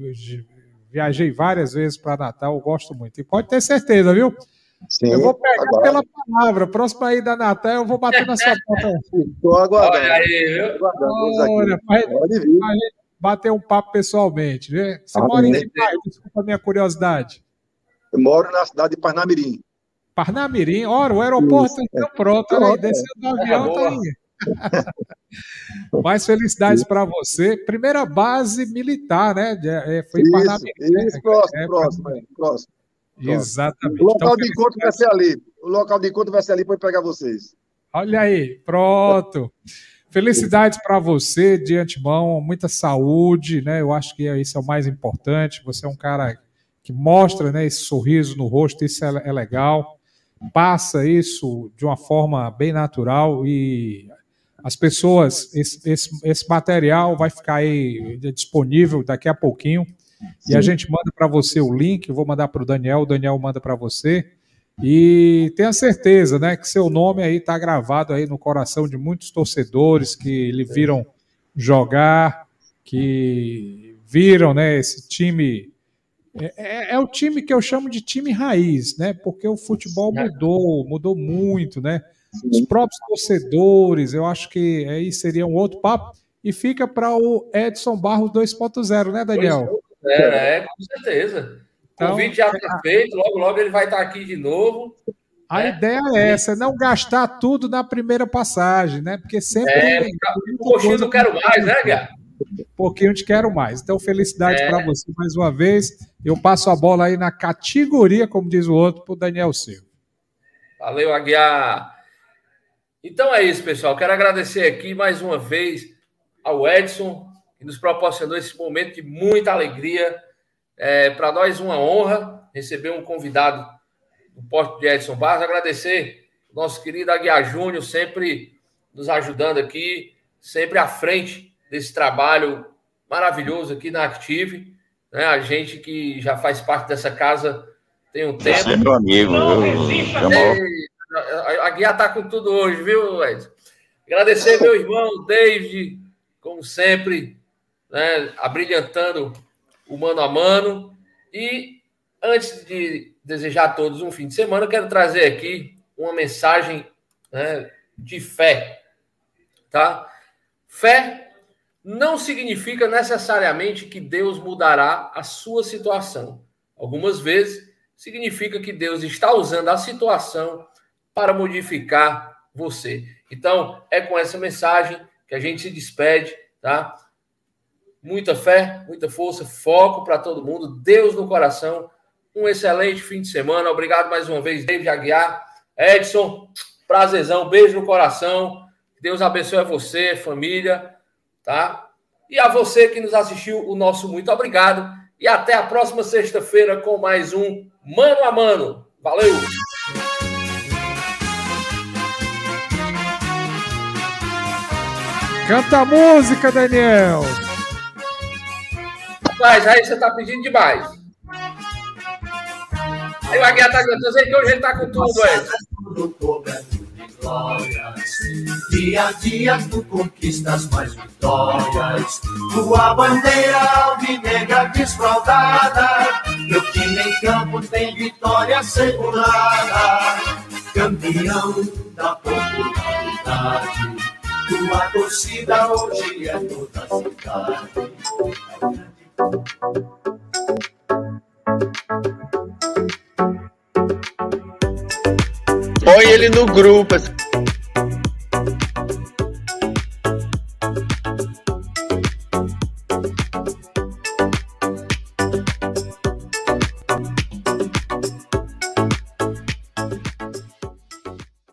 viajei várias vezes para Natal, eu gosto muito. E pode ter certeza, viu? Sim, eu vou pegar agora. pela palavra. Próximo aí da Natal, eu vou bater na sua porta. Estou <laughs> aguardando. Olha aí, viu? Aguardando Olha, gente bater um papo pessoalmente. Viu? Você ah, mora em que bairro? Desculpa a minha curiosidade. Eu moro na cidade de Parnamirim. Parnamirim? Ora, o aeroporto está é. pronto. Olha aí, desceu do avião, tá aí. <laughs> Mais felicidades para você. Primeira base militar, né? É, foi isso. Isso, né? próximo, é, próximo, é, próximo. Exatamente. O local então, de encontro vai ser ali. O local de encontro vai ser ali para pegar vocês. Olha aí, pronto. Felicidades para você de antemão, muita saúde, né? Eu acho que isso é o mais importante. Você é um cara que mostra né, esse sorriso no rosto, isso é, é legal. Passa isso de uma forma bem natural e as pessoas, esse, esse, esse material vai ficar aí disponível daqui a pouquinho. Sim. E a gente manda para você o link, vou mandar para o Daniel, o Daniel manda para você. E tenha certeza, né, que seu nome aí está gravado aí no coração de muitos torcedores que lhe viram jogar, que viram, né, esse time é, é, é, o time que eu chamo de time raiz, né? Porque o futebol mudou, mudou muito, né? Os próprios torcedores, eu acho que aí seria um outro papo. E fica para o Edson Barros 2.0, né, Daniel? É, é, com certeza. Então, o convite já está feito, logo, logo ele vai estar aqui de novo. A né? ideia é essa, não gastar tudo na primeira passagem, né? Porque sempre. É, um pouquinho não quero mais, né, Gá? Um pouquinho de quero mais. Então, felicidade é. para você mais uma vez. Eu passo a bola aí na categoria, como diz o outro, para o Daniel Silva. Valeu, Aguiar. Então é isso, pessoal. Quero agradecer aqui mais uma vez ao Edson, que nos proporcionou esse momento de muita alegria. É, Para nós, uma honra receber um convidado do Porto de Edson Barros. Agradecer nosso querido Aguiar Júnior, sempre nos ajudando aqui, sempre à frente desse trabalho maravilhoso aqui na Active. Né? A gente que já faz parte dessa casa tem um tempo. Você é meu amigo. Eu... A Guia está com tudo hoje, viu, Edson? Agradecer meu irmão David, como sempre, né, abrilhantando o mano a mano. E antes de desejar a todos um fim de semana, quero trazer aqui uma mensagem né, de fé. Tá? Fé não significa necessariamente que Deus mudará a sua situação. Algumas vezes significa que Deus está usando a situação para modificar você. Então, é com essa mensagem que a gente se despede, tá? Muita fé, muita força, foco para todo mundo, Deus no coração. Um excelente fim de semana. Obrigado mais uma vez, David Aguiar. Edson, prazerzão, beijo no coração. Deus abençoe a você, família, tá? E a você que nos assistiu, o nosso muito obrigado. E até a próxima sexta-feira com mais um Mano a Mano. Valeu! Canta a música, Daniel! Mas aí você tá pedindo demais. Aí o Aguiar tá cantando, sei que hoje ele tá com tudo, Edson glórias. Dia a dia tu conquistas mais vitórias. Tua bandeira alvinegra desfraldada. Meu time em campo tem vitória segurada. Campeão da popularidade. Tua torcida hoje é toda a cidade. Põe ele no grupo.